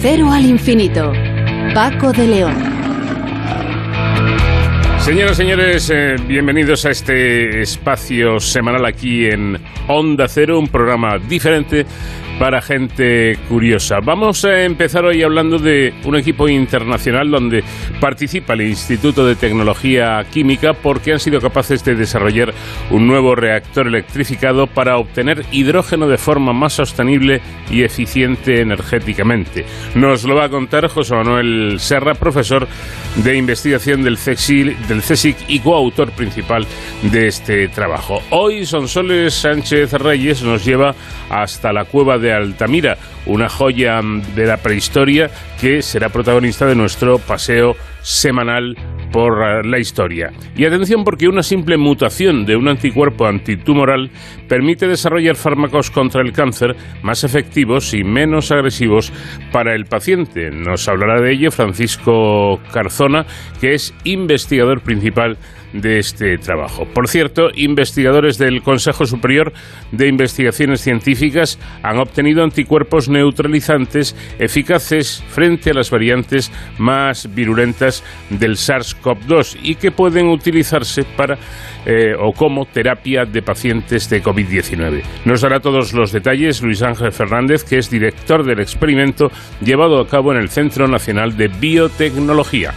cero al infinito. Paco de León. Señoras y señores, eh, bienvenidos a este espacio semanal aquí en Onda Cero, un programa diferente para gente curiosa. Vamos a empezar hoy hablando de un equipo internacional donde participa el Instituto de Tecnología Química porque han sido capaces de desarrollar un nuevo reactor electrificado para obtener hidrógeno de forma más sostenible y eficiente energéticamente. Nos lo va a contar José Manuel Serra, profesor de investigación del CSIC, del CSIC y coautor principal de este trabajo. Hoy Sonsoles Sánchez Reyes nos lleva hasta la cueva de Altamira, una joya de la prehistoria que será protagonista de nuestro paseo semanal por la historia. Y atención porque una simple mutación de un anticuerpo antitumoral permite desarrollar fármacos contra el cáncer más efectivos y menos agresivos para el paciente. Nos hablará de ello Francisco Carzona, que es investigador principal de este trabajo. Por cierto, investigadores del Consejo Superior de Investigaciones Científicas han obtenido anticuerpos neutralizantes eficaces frente a las variantes más virulentas del SARS-CoV-2 y que pueden utilizarse para eh, o como terapia de pacientes de COVID-19. Nos dará todos los detalles Luis Ángel Fernández, que es director del experimento llevado a cabo en el Centro Nacional de Biotecnología.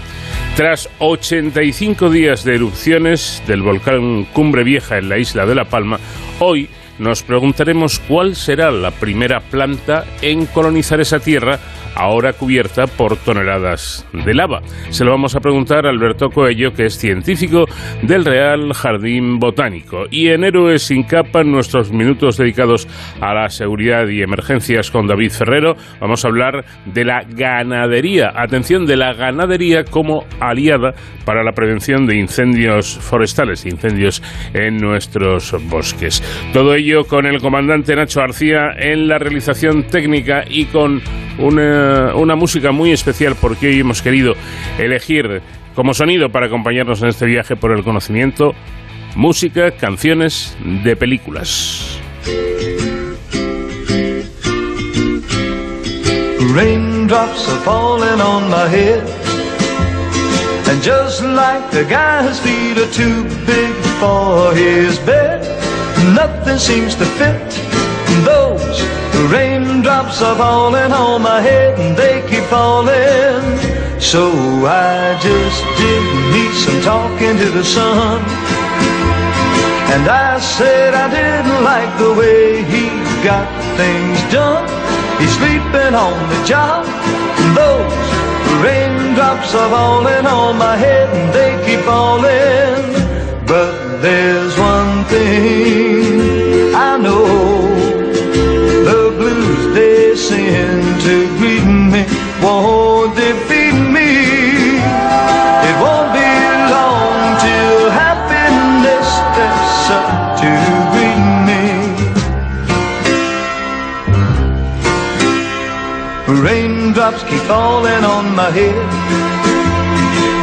Tras 85 días de erupciones del volcán Cumbre Vieja en la isla de La Palma, hoy nos preguntaremos cuál será la primera planta en colonizar esa tierra ahora cubierta por toneladas de lava. Se lo vamos a preguntar a Alberto Coello, que es científico del Real Jardín Botánico. Y en Héroes sin capa, nuestros minutos dedicados a la seguridad y emergencias con David Ferrero, vamos a hablar de la ganadería. Atención, de la ganadería como aliada para la prevención de incendios forestales, incendios en nuestros bosques. Todo ello con el comandante Nacho García en la realización técnica y con una, una música muy especial porque hoy hemos querido elegir como sonido para acompañarnos en este viaje por el conocimiento música, canciones de películas. Nothing seems to fit those raindrops are falling on my head and they keep falling. So I just did me some talking to the sun. And I said I didn't like the way he got things done. He's sleeping on the job. Those raindrops are falling on my head and they keep falling. But there's one thing I know. The blues they send to greet me won't defeat me. It won't be long till happiness steps up to greet me. Raindrops keep falling on my head.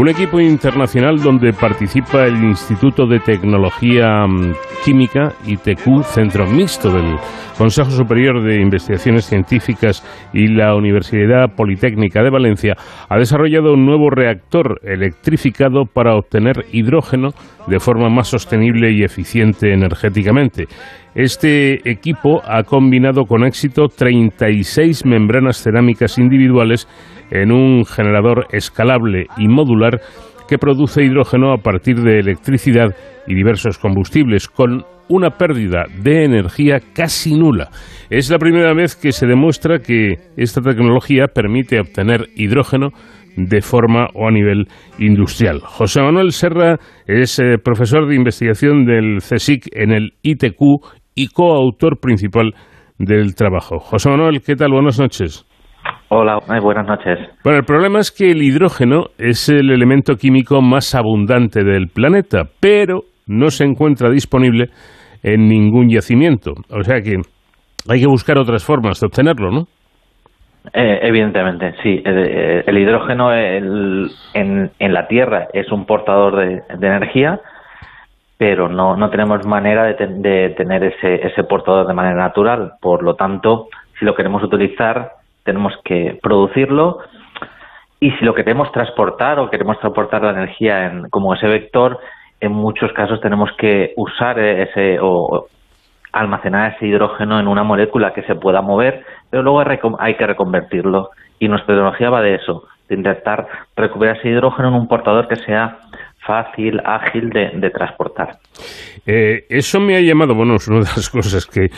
Un equipo internacional donde participa el Instituto de Tecnología mm, Química, ITQ, centro mixto del Consejo Superior de Investigaciones Científicas y la Universidad Politécnica de Valencia, ha desarrollado un nuevo reactor electrificado para obtener hidrógeno de forma más sostenible y eficiente energéticamente. Este equipo ha combinado con éxito 36 membranas cerámicas individuales en un generador escalable y modular que produce hidrógeno a partir de electricidad y diversos combustibles, con una pérdida de energía casi nula. Es la primera vez que se demuestra que esta tecnología permite obtener hidrógeno de forma o a nivel industrial. José Manuel Serra es eh, profesor de investigación del CSIC en el ITQ y coautor principal del trabajo. José Manuel, ¿qué tal? Buenas noches. Hola, buenas noches. Bueno, el problema es que el hidrógeno es el elemento químico más abundante del planeta, pero no se encuentra disponible en ningún yacimiento. O sea que hay que buscar otras formas de obtenerlo, ¿no? Eh, evidentemente, sí. El, hidrógeno en, la Tierra es un portador de, energía, pero no, no tenemos manera de, de tener ese, ese portador de manera natural. Por lo tanto, si lo queremos utilizar, tenemos que producirlo y si lo queremos transportar o queremos transportar la energía en, como ese vector, en muchos casos tenemos que usar ese o almacenar ese hidrógeno en una molécula que se pueda mover, pero luego hay que reconvertirlo. Y nuestra tecnología va de eso, de intentar recuperar ese hidrógeno en un portador que sea fácil, ágil de, transportar. Eh, eso me ha llamado, bueno, es una de las cosas que,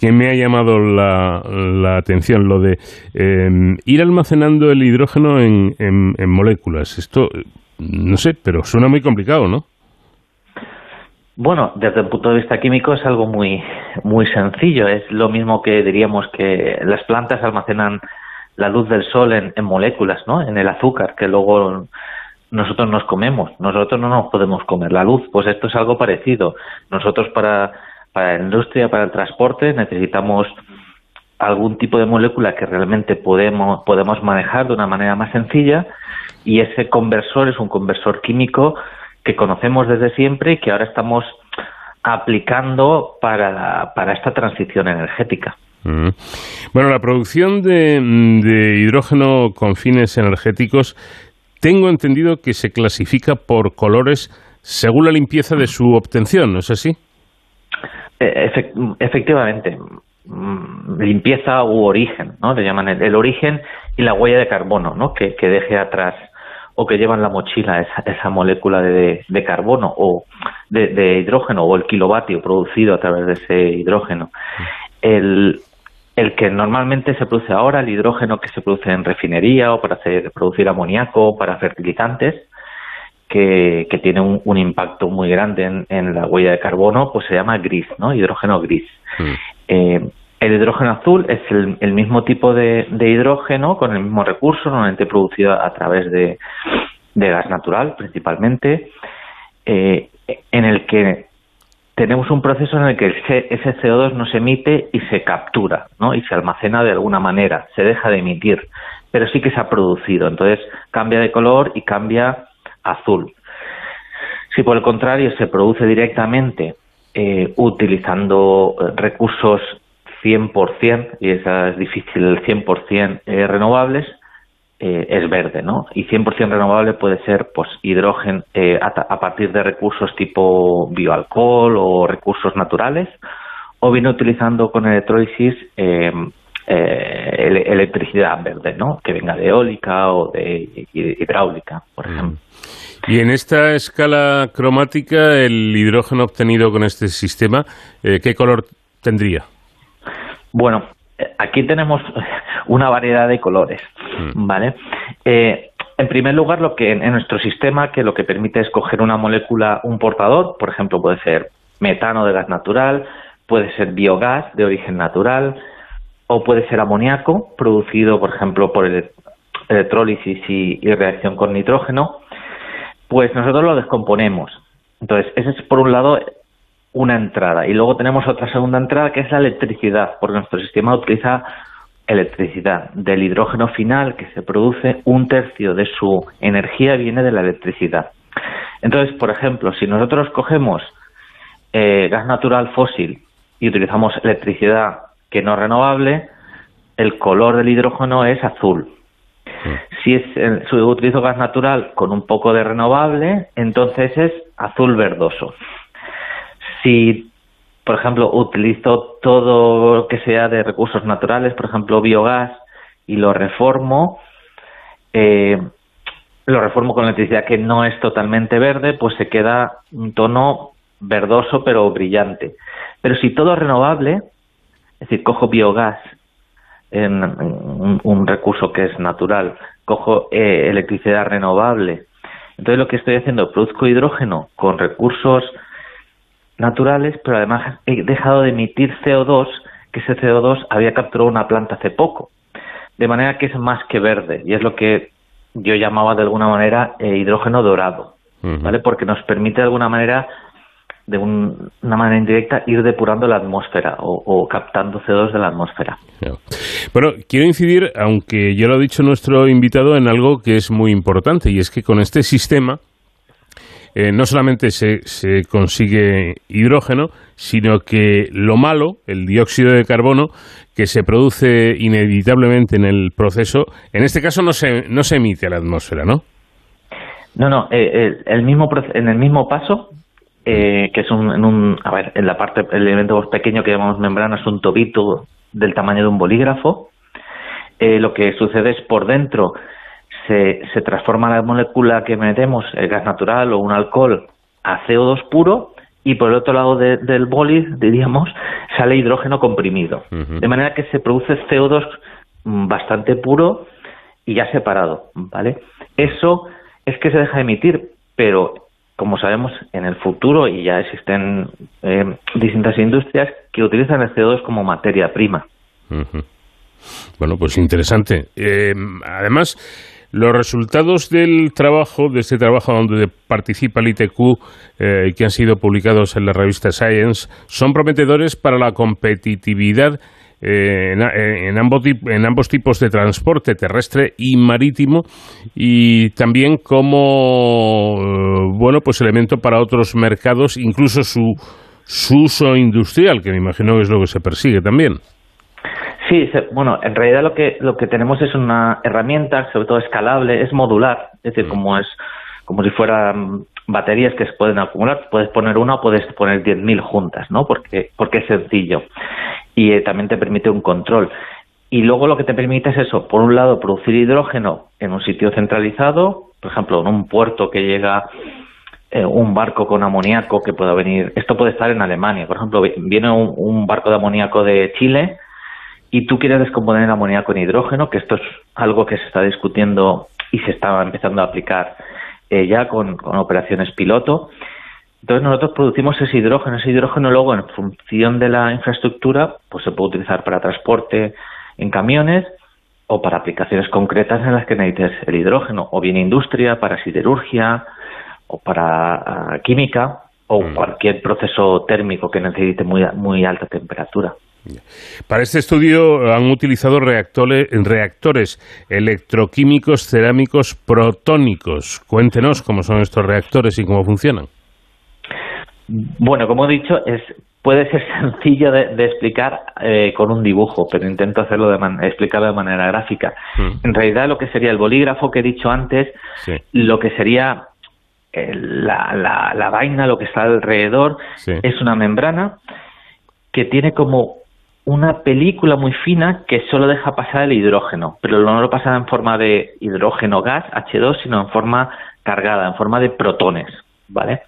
que me ha llamado la, atención, lo de em, ir almacenando el hidrógeno en, en, moléculas. Esto, no sé, pero suena muy complicado, ¿no? Bueno, desde el punto de vista químico es algo muy, muy sencillo. Es lo mismo que diríamos que las plantas almacenan la luz del sol en, en moléculas, ¿no? En el azúcar, que luego nosotros nos comemos, nosotros no nos podemos comer la luz, pues esto es algo parecido. Nosotros para, para la industria, para el transporte, necesitamos algún tipo de molécula que realmente podemos, podemos manejar de una manera más sencilla y ese conversor es un conversor químico que conocemos desde siempre y que ahora estamos aplicando para, para esta transición energética. Mm. Bueno, la producción de, de, hidrógeno con fines energéticos tengo entendido que se clasifica por colores según la limpieza de su obtención, ¿no es así? Eh, efectivamente, mm, limpieza u origen, ¿no? Le llaman el, origen y la huella de carbono, ¿no? Que, deje atrás o que llevan la mochila esa, esa molécula de, carbono o de, de, hidrógeno o el kilovatio producido a través de ese hidrógeno. El, el que normalmente se produce ahora, el hidrógeno que se produce en refinería o para hacer, producir amoníaco, para fertilizantes, que, tiene un, impacto muy grande en, la huella de carbono, pues se llama gris, ¿no? Hidrógeno gris. Mm. Eh, el hidrógeno azul es el, mismo tipo de, hidrógeno con el mismo recurso, normalmente producido a través de, gas natural principalmente, eh, en el que tenemos un proceso en el que ese CO2 no se emite y se captura, ¿no? Y se almacena de alguna manera, se deja de emitir, pero sí que se ha producido. Entonces cambia de color y cambia azul. Si por el contrario se produce directamente eh, utilizando eh, recursos 100%, y esa es difícil, el 100% eh, renovables, eh, es verde, ¿no? Y 100% renovable puede ser, pues, hidrógeno eh, a, partir de recursos tipo bioalcohol o recursos naturales, o bien utilizando con electrólisis em, eh, electricidad verde, ¿no? Que venga de eólica o de hidráulica, por mm. ejemplo. Y en esta escala cromática, el hidrógeno obtenido con este sistema, ¿qué color tendría? Bueno, aquí tenemos una variedad de colores, mm. ¿vale? Eh, en primer lugar, lo que en, nuestro sistema, que lo que permite es coger una molécula, un portador, por ejemplo, puede ser metano de gas natural, puede ser biogás de origen natural, o puede ser amoníaco, producido, por ejemplo, por el, electrólisis y, y reacción con nitrógeno, pues nosotros lo descomponemos. Entonces, ese es por un lado una entrada. Y luego tenemos otra segunda entrada que es la electricidad, porque nuestro sistema utiliza electricidad. Del hidrógeno final que se produce, un tercio de su energía viene de la electricidad. Entonces, por ejemplo, si nosotros cogemos eh, gas natural fósil y utilizamos electricidad que no renovable, el color del hidrógeno es azul. Si, es, si utilizo gas natural con un poco de renovable, entonces es azul verdoso. Si, por ejemplo, utilizo todo lo que sea de recursos naturales, por ejemplo, biogás, y lo reformo, eh, lo reformo con electricidad que no es totalmente verde, pues se queda un tono verdoso pero brillante. Pero si todo es renovable, es decir, cojo biogás en, un, recurso que es natural, cojo eh, electricidad renovable, entonces lo que estoy haciendo, produzco hidrógeno con recursos naturales, pero además he dejado de emitir CO2, que ese CO2 había capturado una planta hace poco. de manera que es más que verde y es lo que yo llamaba de alguna manera eh, hidrógeno dorado, ¿vale? Porque nos permite de alguna manera de una manera indirecta ir depurando la atmósfera o, captando CO2 de la atmósfera. Bueno, quiero incidir, aunque ya lo ha dicho nuestro invitado, en algo que es muy importante y es que con este sistema eh, no solamente se, se, consigue hidrógeno, sino que lo malo, el dióxido de carbono, que se produce inevitablemente en el proceso, en este caso no se, no se emite a la atmósfera, ¿no? No, no, eh, el mismo, en el mismo paso, eh, que es un, en un, a ver, en la parte, el elemento más pequeño que llamamos membrana es un tobito del tamaño de un bolígrafo. lo que sucede es por dentro se, se transforma la molécula que metemos, el gas natural o un alcohol, a CO2 puro y por el otro lado del boli, diríamos, sale hidrógeno comprimido. De manera que se produce CO2 mm, bastante puro y ya separado, ¿vale? Eso es que se deja de emitir, pero como sabemos, en el futuro, y ya existen eh, distintas industrias que utilizan el CO2 como materia prima. Bueno, pues interesante. Eh, además, los resultados del trabajo, de este trabajo donde participa el ITQ, eh, que han sido publicados en la revista Science, son prometedores para la competitividad eh, en, ambos, en, ambos, tipos de transporte terrestre y marítimo y también como eh, bueno pues elemento para otros mercados incluso su, su uso industrial que me imagino que es lo que se persigue también Sí, bueno, en realidad lo que lo que tenemos es una herramienta, sobre todo escalable, es modular, es decir, mm. como es como si fueran baterías que se pueden acumular, puedes poner una o puedes poner 10.000 juntas, ¿no? Porque porque es sencillo y eh, también te permite un control. Y luego lo que te permite es eso, por un lado, producir hidrógeno en un sitio centralizado, por ejemplo, en un puerto que llega eh, un barco con amoníaco que pueda venir, esto puede estar en Alemania, por ejemplo, viene un barco de amoníaco de Chile, y tú quieres descomponer el amoníaco en hidrógeno, que esto es algo que se está discutiendo y se está empezando a aplicar eh, ya con, operaciones piloto. Entonces nosotros producimos ese hidrógeno, ese hidrógeno luego en función de la infraestructura, pues se puede utilizar para transporte en camiones o para aplicaciones concretas en las que necesites el hidrógeno, o bien industria, para siderurgia o para ah, química o mm. cualquier proceso térmico que necesite muy, muy alta temperatura. Para este estudio han utilizado reactores, electroquímicos cerámicos protónicos. Cuéntenos cómo son estos reactores y cómo funcionan. Bueno, como he dicho, es, puede ser sencillo de, explicar eh, con un dibujo, pero intento hacerlo de explicarlo de manera gráfica. Mm. En realidad, lo que sería el bolígrafo que he dicho antes, lo que sería eh, la, la, vaina, lo que está alrededor, es una membrana que tiene como una película muy fina que solo deja pasar el hidrógeno, pero no lo pasa en forma de hidrógeno gas, H2, sino en forma cargada, en forma de protones, ¿vale?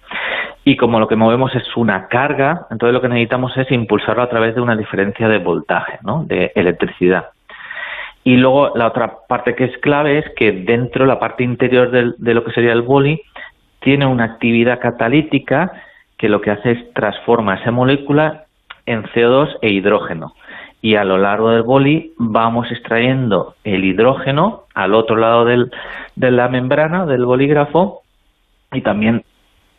Y como lo que movemos es una carga, entonces lo que necesitamos es impulsarlo a través de una diferencia de voltaje, ¿no? De electricidad. Y luego la otra parte que es clave es que dentro, la parte interior de lo que sería el boli, tiene una actividad catalítica que lo que hace es transforma esa molécula en CO2 e hidrógeno. Y a lo largo del boli vamos extrayendo el hidrógeno al otro lado del, de la membrana del bolígrafo y también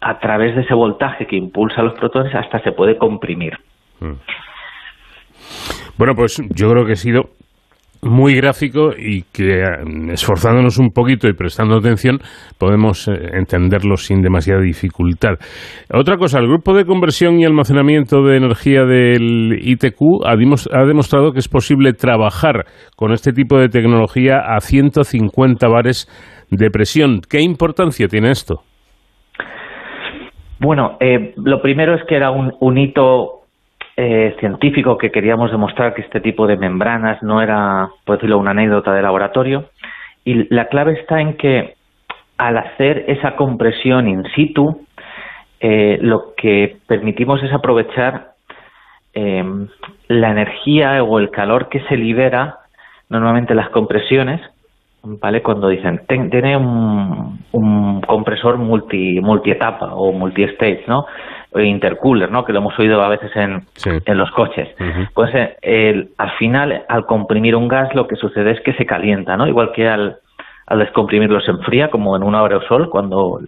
a través de ese voltaje que impulsa los protones hasta se puede comprimir. Mm. Bueno, pues yo creo que ha sido muy gráfico y que eh, esforzándonos un poquito y prestando atención podemos eh, entenderlo sin demasiada dificultad. Otra cosa, el grupo de conversión y almacenamiento de energía del ITQ ha, demostrado que es posible trabajar con este tipo de tecnología a 150 bares de presión. ¿Qué importancia tiene esto? Bueno, eh, lo primero es que era un, un hito eh, científico que queríamos demostrar que este tipo de membranas no era, por decirlo, una anécdota de laboratorio. Y la clave está en que al hacer esa compresión in situ, eh, lo que permitimos es aprovechar em, la energía o el calor que se libera normalmente las compresiones, ¿vale? Cuando dicen, tiene un, un, compresor multi, multietapa o multi-stage, ¿no? Intercooler, ¿no? que lo hemos oído a veces en, en los coches. Pues el, al final, al comprimir un gas, lo que sucede es que se calienta, ¿no? igual que al, al descomprimirlo se enfría, como en un aerosol, cuando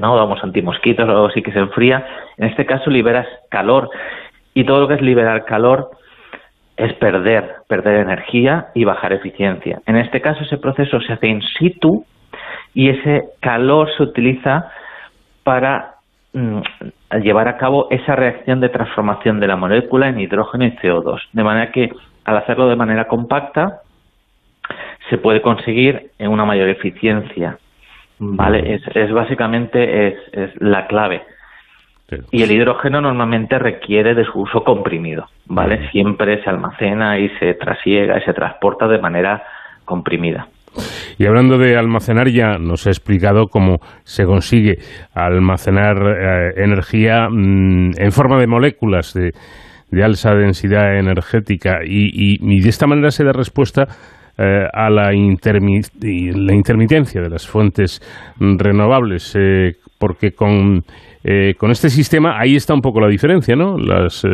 no damos antimosquitos o algo así que se enfría. En este caso liberas calor y todo lo que es liberar calor es perder, perder energía y bajar eficiencia. En este caso ese proceso se hace in situ y ese calor se utiliza para llevar a cabo esa reacción de transformación de la molécula en hidrógeno y CO2. De manera que al hacerlo de manera compacta se puede conseguir en una mayor eficiencia. ¿Vale? Es, es básicamente es, es la clave. Y el hidrógeno normalmente requiere de su uso comprimido, ¿vale? Siempre se almacena y se trasiega y se transporta de manera comprimida. Y hablando de almacenar, ya nos ha explicado cómo se consigue almacenar eh, energía mm, en forma de moléculas de, de alta densidad energética. Y, y, de esta manera se da respuesta eh, a la, la, intermitencia de las fuentes renovables, eh, porque con eh, con este sistema ahí está un poco la diferencia, ¿no? Las,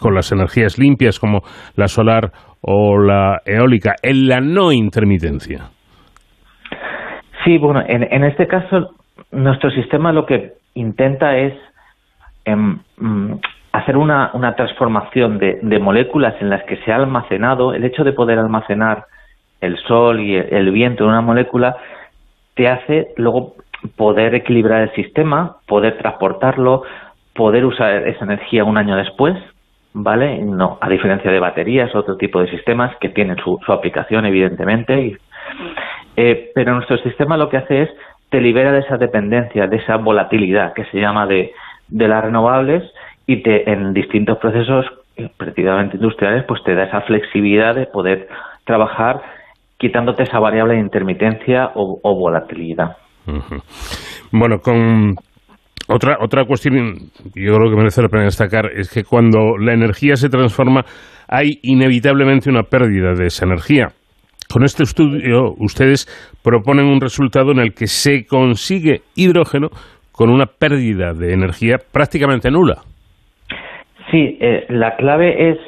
con las energías limpias como la solar o la eólica, en la no intermitencia. Sí, bueno, en, este caso nuestro sistema lo que intenta es em, mm, hacer una, una transformación de, moléculas en las que se ha almacenado, el hecho de poder almacenar el sol y el viento en una molécula te hace luego poder equilibrar el sistema, poder transportarlo, poder usar esa energía un año después, ¿vale? No, a diferencia de baterías, otro tipo de sistemas que tienen su, aplicación, evidentemente. Eh, pero nuestro sistema lo que hace es te libera de esa dependencia, de esa volatilidad que se llama de, de las renovables y te, en distintos procesos eh, prácticamente industriales, pues te da esa flexibilidad de poder trabajar quitándote esa variable de intermitencia o volatilidad. Bueno, con otra, otra cuestión, yo creo que merece la pena destacar, es que cuando la energía se transforma, hay inevitablemente una pérdida de esa energía. Con este estudio, ustedes proponen un resultado en el que se consigue hidrógeno con una pérdida de energía prácticamente nula. Sí, eh, la clave es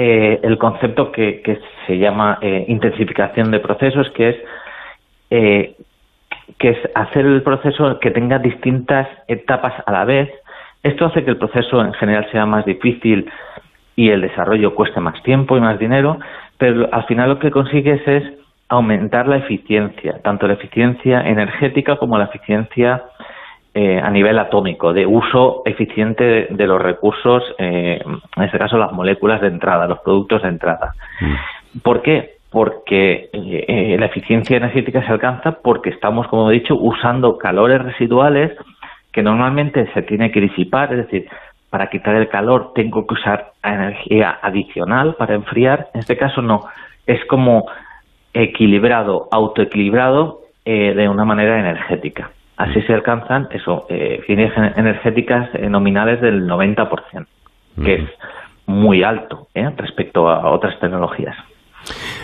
eh, el concepto que, se llama eh, intensificación de procesos, que es que es hacer el proceso que tenga distintas etapas a la vez. Esto hace que el proceso en general sea más difícil y el desarrollo cueste más tiempo y más dinero, pero al final lo que consigues es aumentar la eficiencia, tanto la eficiencia energética como la eficiencia eh, a nivel atómico, de uso eficiente de, los recursos, eh, en este caso las moléculas de entrada, los productos de entrada. Mm. ¿Por qué? porque eh, eh, la eficiencia energética se alcanza porque estamos, como he dicho, usando calores residuales que normalmente se tiene que disipar, es decir, para quitar el calor tengo que usar energía adicional para enfriar. En este caso no, es como equilibrado, autoequilibrado eh, de una manera energética. Así se alcanzan eso, eficiencias energéticas nominales del 90%, que es muy alto respecto a otras tecnologías.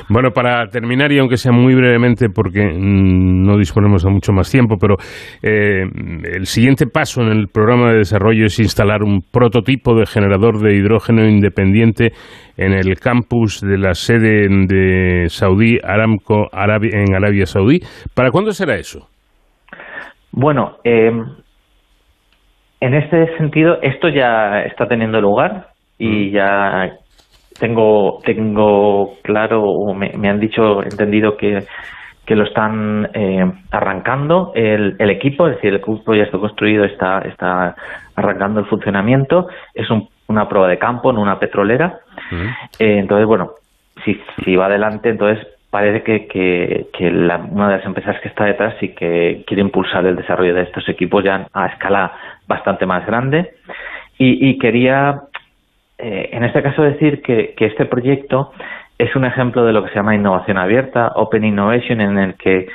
Bueno, para terminar, y aunque sea muy brevemente, porque mm, no disponemos de mucho más tiempo, pero eh, el siguiente paso en el programa de desarrollo es instalar un prototipo de generador de hidrógeno independiente en el campus de la sede de Saudí Aramco en Arabia Saudí. ¿Para cuándo será eso? Bueno, eh, en este sentido, esto ya está teniendo lugar y mm. ya tengo tengo claro o me, han dicho entendido que, que lo están eh, arrancando el, el, equipo es decir el equipo ya está construido está está arrancando el funcionamiento. Es una prueba de campo en una petrolera. Eh, entonces bueno si si va adelante entonces parece que, que, que la, una de las empresas que está detrás sí que quiere impulsar el desarrollo de estos equipos ya a escala bastante más grande. Y, y quería eh, en este caso decir que, este proyecto es un ejemplo de lo que se llama innovación abierta, Open Innovation, en el que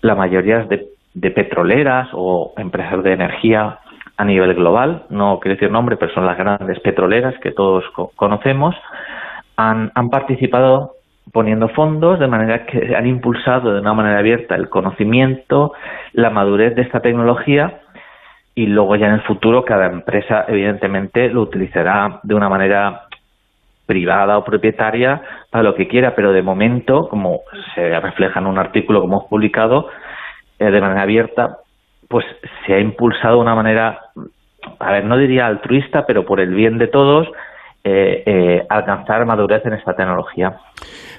la mayoría de, petroleras o empresas de energía a nivel global, no quiero decir nombre, pero son las grandes petroleras que todos conocemos, han, han participado poniendo fondos de manera que han impulsado de una manera abierta el conocimiento, la madurez de esta tecnología y luego ya en el futuro cada empresa evidentemente lo utilizará de una manera privada o propietaria para lo que quiera, pero de momento, como se refleja en un artículo que hemos publicado, eh, de manera abierta, pues se ha impulsado de una manera, a ver, no diría altruista, pero por el bien de todos, eh, eh, alcanzar madurez en esta tecnología.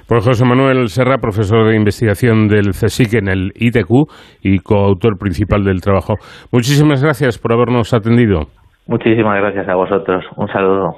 Pues José Manuel Serra, profesor de investigación del CSIC en el ITQ y coautor principal del trabajo. Muchísimas gracias por habernos atendido. Muchísimas gracias a vosotros. Un saludo.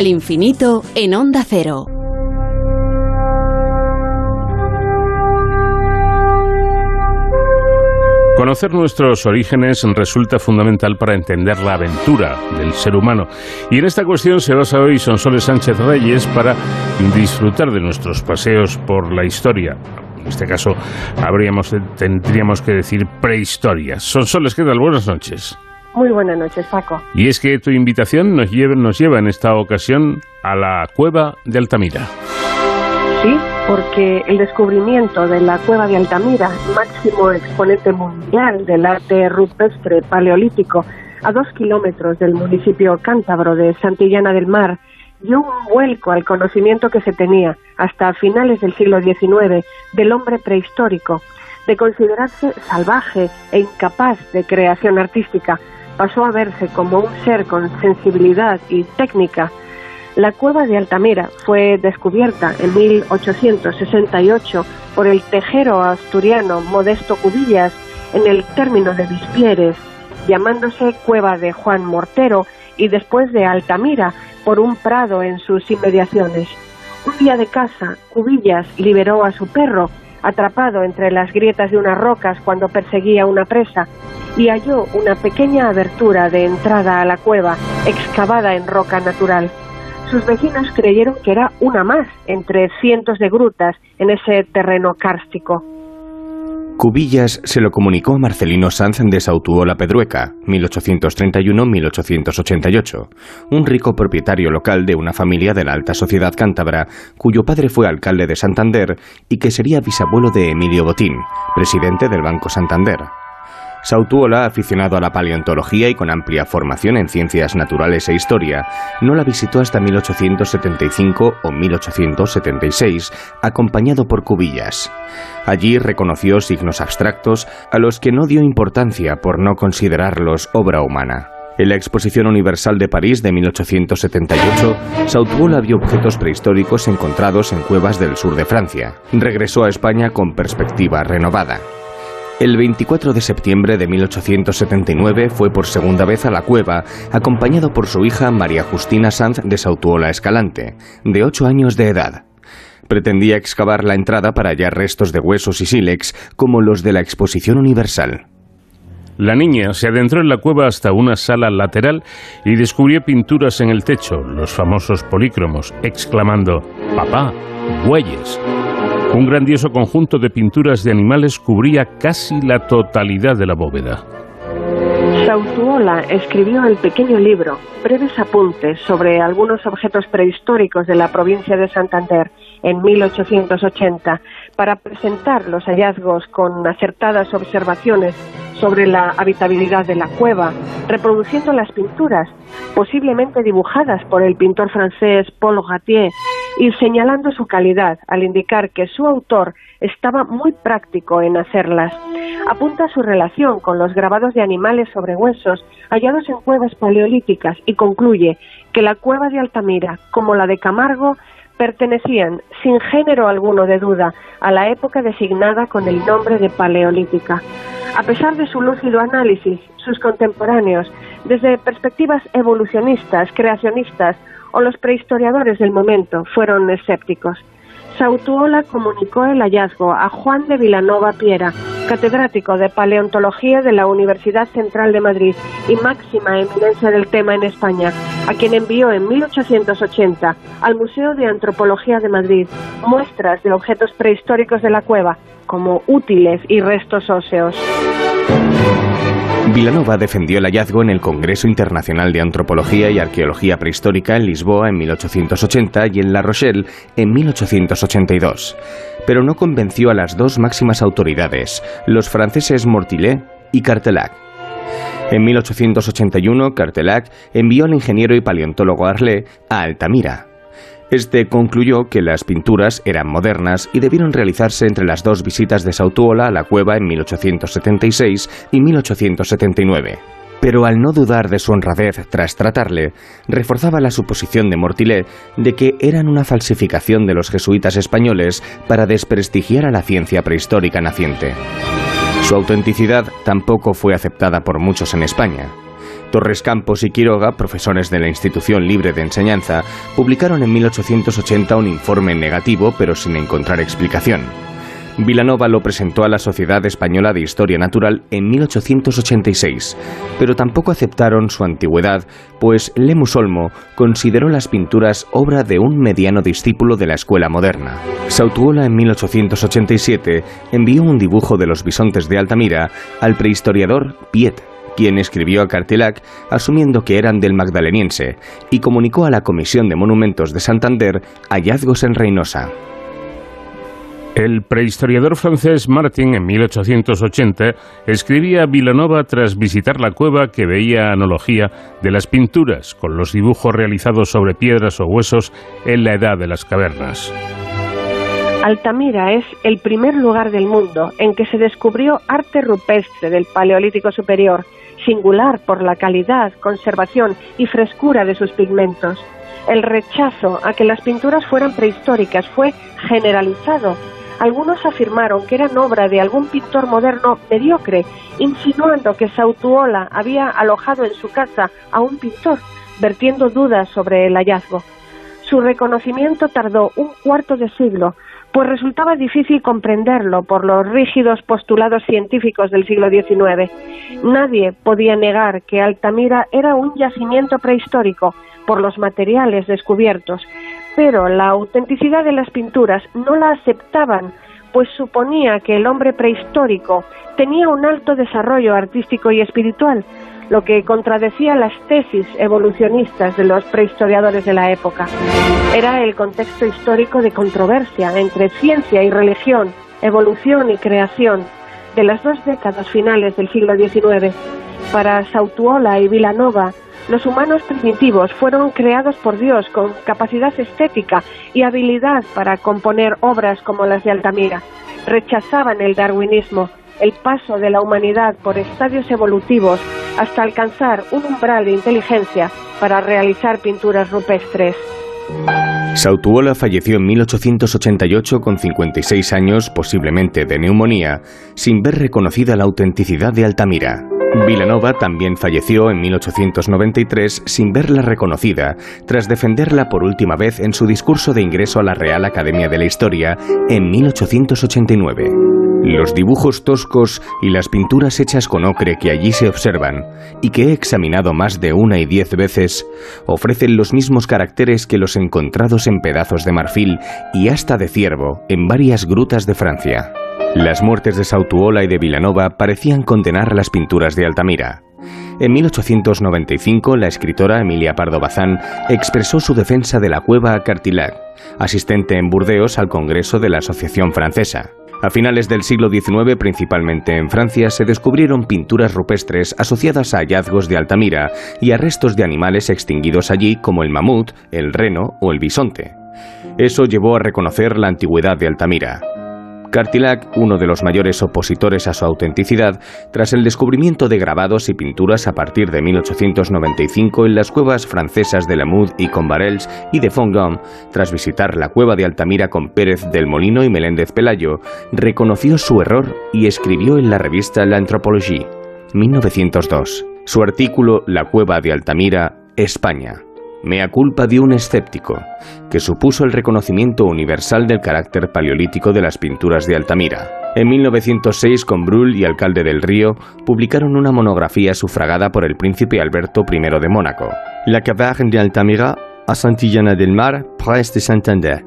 Al infinito en onda cero. Conocer nuestros orígenes resulta fundamental para entender la aventura del ser humano. Y en esta cuestión se basa hoy Sonsoles Sánchez Reyes para disfrutar de nuestros paseos por la historia. En este caso, habríamos, tendríamos que decir prehistoria. Sonsoles, ¿qué tal? Buenas noches. Muy buenas noches, Paco. Y es que tu invitación nos lleva, nos lleva en esta ocasión a la cueva de Altamira. Sí, porque el descubrimiento de la cueva de Altamira, máximo exponente mundial del arte rupestre paleolítico, a dos kilómetros del municipio cántabro de Santillana del Mar, dio un vuelco al conocimiento que se tenía hasta finales del siglo XIX del hombre prehistórico, de considerarse salvaje e incapaz de creación artística, pasó a verse como un ser con sensibilidad y técnica. La cueva de Altamira fue descubierta en 1868 por el tejero asturiano Modesto Cubillas en el término de Vispieres, llamándose Cueva de Juan Mortero y después de Altamira por un prado en sus inmediaciones. Un día de casa, Cubillas liberó a su perro, atrapado entre las grietas de unas rocas cuando perseguía una presa, y halló una pequeña abertura de entrada a la cueva, excavada en roca natural. Sus vecinos creyeron que era una más entre cientos de grutas en ese terreno kárstico. Cubillas se lo comunicó a Marcelino Sanz de Sautuola Pedrueca, 1831-1888, un rico propietario local de una familia de la alta sociedad cántabra, cuyo padre fue alcalde de Santander y que sería bisabuelo de Emilio Botín, presidente del Banco Santander. Sautuola, aficionado a la paleontología y con amplia formación en ciencias naturales e historia, no la visitó hasta 1875 o 1876, acompañado por Cubillas. Allí reconoció signos abstractos a los que no dio importancia por no considerarlos obra humana. En la Exposición Universal de París de 1878, Sautuola vio objetos prehistóricos encontrados en cuevas del sur de Francia. Regresó a España con perspectiva renovada. El 24 de septiembre de 1879 fue por segunda vez a la cueva, acompañado por su hija María Justina Sanz de Sautuola Escalante, de 8 años de edad. Pretendía excavar la entrada para hallar restos de huesos y sílex como los de la Exposición Universal. La niña se adentró en la cueva hasta una sala lateral y descubrió pinturas en el techo, los famosos polícromos, exclamando ¡Papá! ¡Bueyes! Un grandioso conjunto de pinturas de animales cubría casi la totalidad de la bóveda. Sautuola escribió el pequeño libro Breves apuntes sobre algunos objetos prehistóricos de la provincia de Santander en 1880 para presentar los hallazgos con acertadas observaciones sobre la habitabilidad de la cueva, reproduciendo las pinturas, posiblemente dibujadas por el pintor francés Paul Gatier, y señalando su calidad al indicar que su autor estaba muy práctico en hacerlas. Apunta su relación con los grabados de animales sobre huesos hallados en cuevas paleolíticas y concluye que la cueva de Altamira, como la de Camargo, pertenecían, sin género alguno de duda, a la época designada con el nombre de Paleolítica. A pesar de su lúcido análisis, sus contemporáneos, desde perspectivas evolucionistas, creacionistas o los prehistoriadores del momento, fueron escépticos. Sautuola comunicó el hallazgo a Juan de Vilanova Piera, catedrático de paleontología de la Universidad Central de Madrid y máxima eminencia del tema en España, a quien envió en 1880 al Museo de Antropología de Madrid muestras de objetos prehistóricos de la cueva, como útiles y restos óseos. Vilanova defendió el hallazgo en el Congreso Internacional de Antropología y Arqueología Prehistórica en Lisboa en 1880 y en La Rochelle en 1882, pero no convenció a las dos máximas autoridades, los franceses Mortillet y Cartelac. En 1881, Cartelac envió al ingeniero y paleontólogo Arlé a Altamira, este concluyó que las pinturas eran modernas y debieron realizarse entre las dos visitas de Sautuola a la cueva en 1876 y 1879. Pero al no dudar de su honradez tras tratarle, reforzaba la suposición de Mortillet de que eran una falsificación de los jesuitas españoles para desprestigiar a la ciencia prehistórica naciente. Su autenticidad tampoco fue aceptada por muchos en España. Torres Campos y Quiroga, profesores de la Institución Libre de Enseñanza, publicaron en 1880 un informe negativo pero sin encontrar explicación. Vilanova lo presentó a la Sociedad Española de Historia Natural en 1886, pero tampoco aceptaron su antigüedad, pues Lemus Olmo consideró las pinturas obra de un mediano discípulo de la escuela moderna. Sautuola en 1887 envió un dibujo de los bisontes de Altamira al prehistoriador Piet quien escribió a Cartilac asumiendo que eran del magdaleniense y comunicó a la Comisión de Monumentos de Santander hallazgos en Reynosa. El prehistoriador francés Martin, en 1880, escribía a Villanova tras visitar la cueva que veía analogía de las pinturas con los dibujos realizados sobre piedras o huesos en la edad de las cavernas. Altamira es el primer lugar del mundo en que se descubrió arte rupestre del Paleolítico Superior, singular por la calidad, conservación y frescura de sus pigmentos. El rechazo a que las pinturas fueran prehistóricas fue generalizado. Algunos afirmaron que eran obra de algún pintor moderno mediocre, insinuando que Sautuola había alojado en su casa a un pintor, vertiendo dudas sobre el hallazgo. Su reconocimiento tardó un cuarto de siglo, pues resultaba difícil comprenderlo por los rígidos postulados científicos del siglo XIX. Nadie podía negar que Altamira era un yacimiento prehistórico por los materiales descubiertos, pero la autenticidad de las pinturas no la aceptaban, pues suponía que el hombre prehistórico tenía un alto desarrollo artístico y espiritual, lo que contradecía las tesis evolucionistas de los prehistoriadores de la época. Era el contexto histórico de controversia entre ciencia y religión, evolución y creación. de las dos décadas finales del siglo XIX. Para Sautuola y Vilanova, los humanos primitivos fueron creados por Dios con capacidad estética y habilidad para componer obras como las de Altamira. Rechazaban el darwinismo, el paso de la humanidad por estadios evolutivos hasta alcanzar un umbral de inteligencia para realizar pinturas rupestres. Sautuola falleció en 1888 con 56 años, posiblemente de neumonía, sin ver reconocida la autenticidad de Altamira. Vilanova también falleció en 1893 sin verla reconocida, tras defenderla por última vez en su discurso de ingreso a la Real Academia de la Historia en 1889. Los dibujos toscos y las pinturas hechas con ocre que allí se observan, y que he examinado más de una y diez veces, ofrecen los mismos caracteres que los encontrados en pedazos de marfil y hasta de ciervo en varias grutas de Francia. Las muertes de Sautuola y de Vilanova parecían condenar las pinturas de Altamira. En 1895, la escritora Emilia Pardo Bazán expresó su defensa de la cueva a Cartilac, asistente en Burdeos al Congreso de la Asociación Francesa. A finales del siglo XIX, principalmente en Francia, se descubrieron pinturas rupestres asociadas a hallazgos de Altamira y a restos de animales extinguidos allí como el mamut, el reno o el bisonte. Eso llevó a reconocer la antigüedad de Altamira. Cartilac, uno de los mayores opositores a su autenticidad, tras el descubrimiento de grabados y pinturas a partir de 1895 en las cuevas francesas de Lamud y Convarels y de Fongam, tras visitar la cueva de Altamira con Pérez del Molino y Meléndez Pelayo, reconoció su error y escribió en la revista La Anthropologie, 1902, su artículo La cueva de Altamira, España mea culpa de un escéptico, que supuso el reconocimiento universal del carácter paleolítico de las pinturas de Altamira. En 1906, con Brull y Alcalde del Río publicaron una monografía sufragada por el príncipe Alberto I de Mónaco. La caverne de Altamira a Santillana del Mar, près de Santander.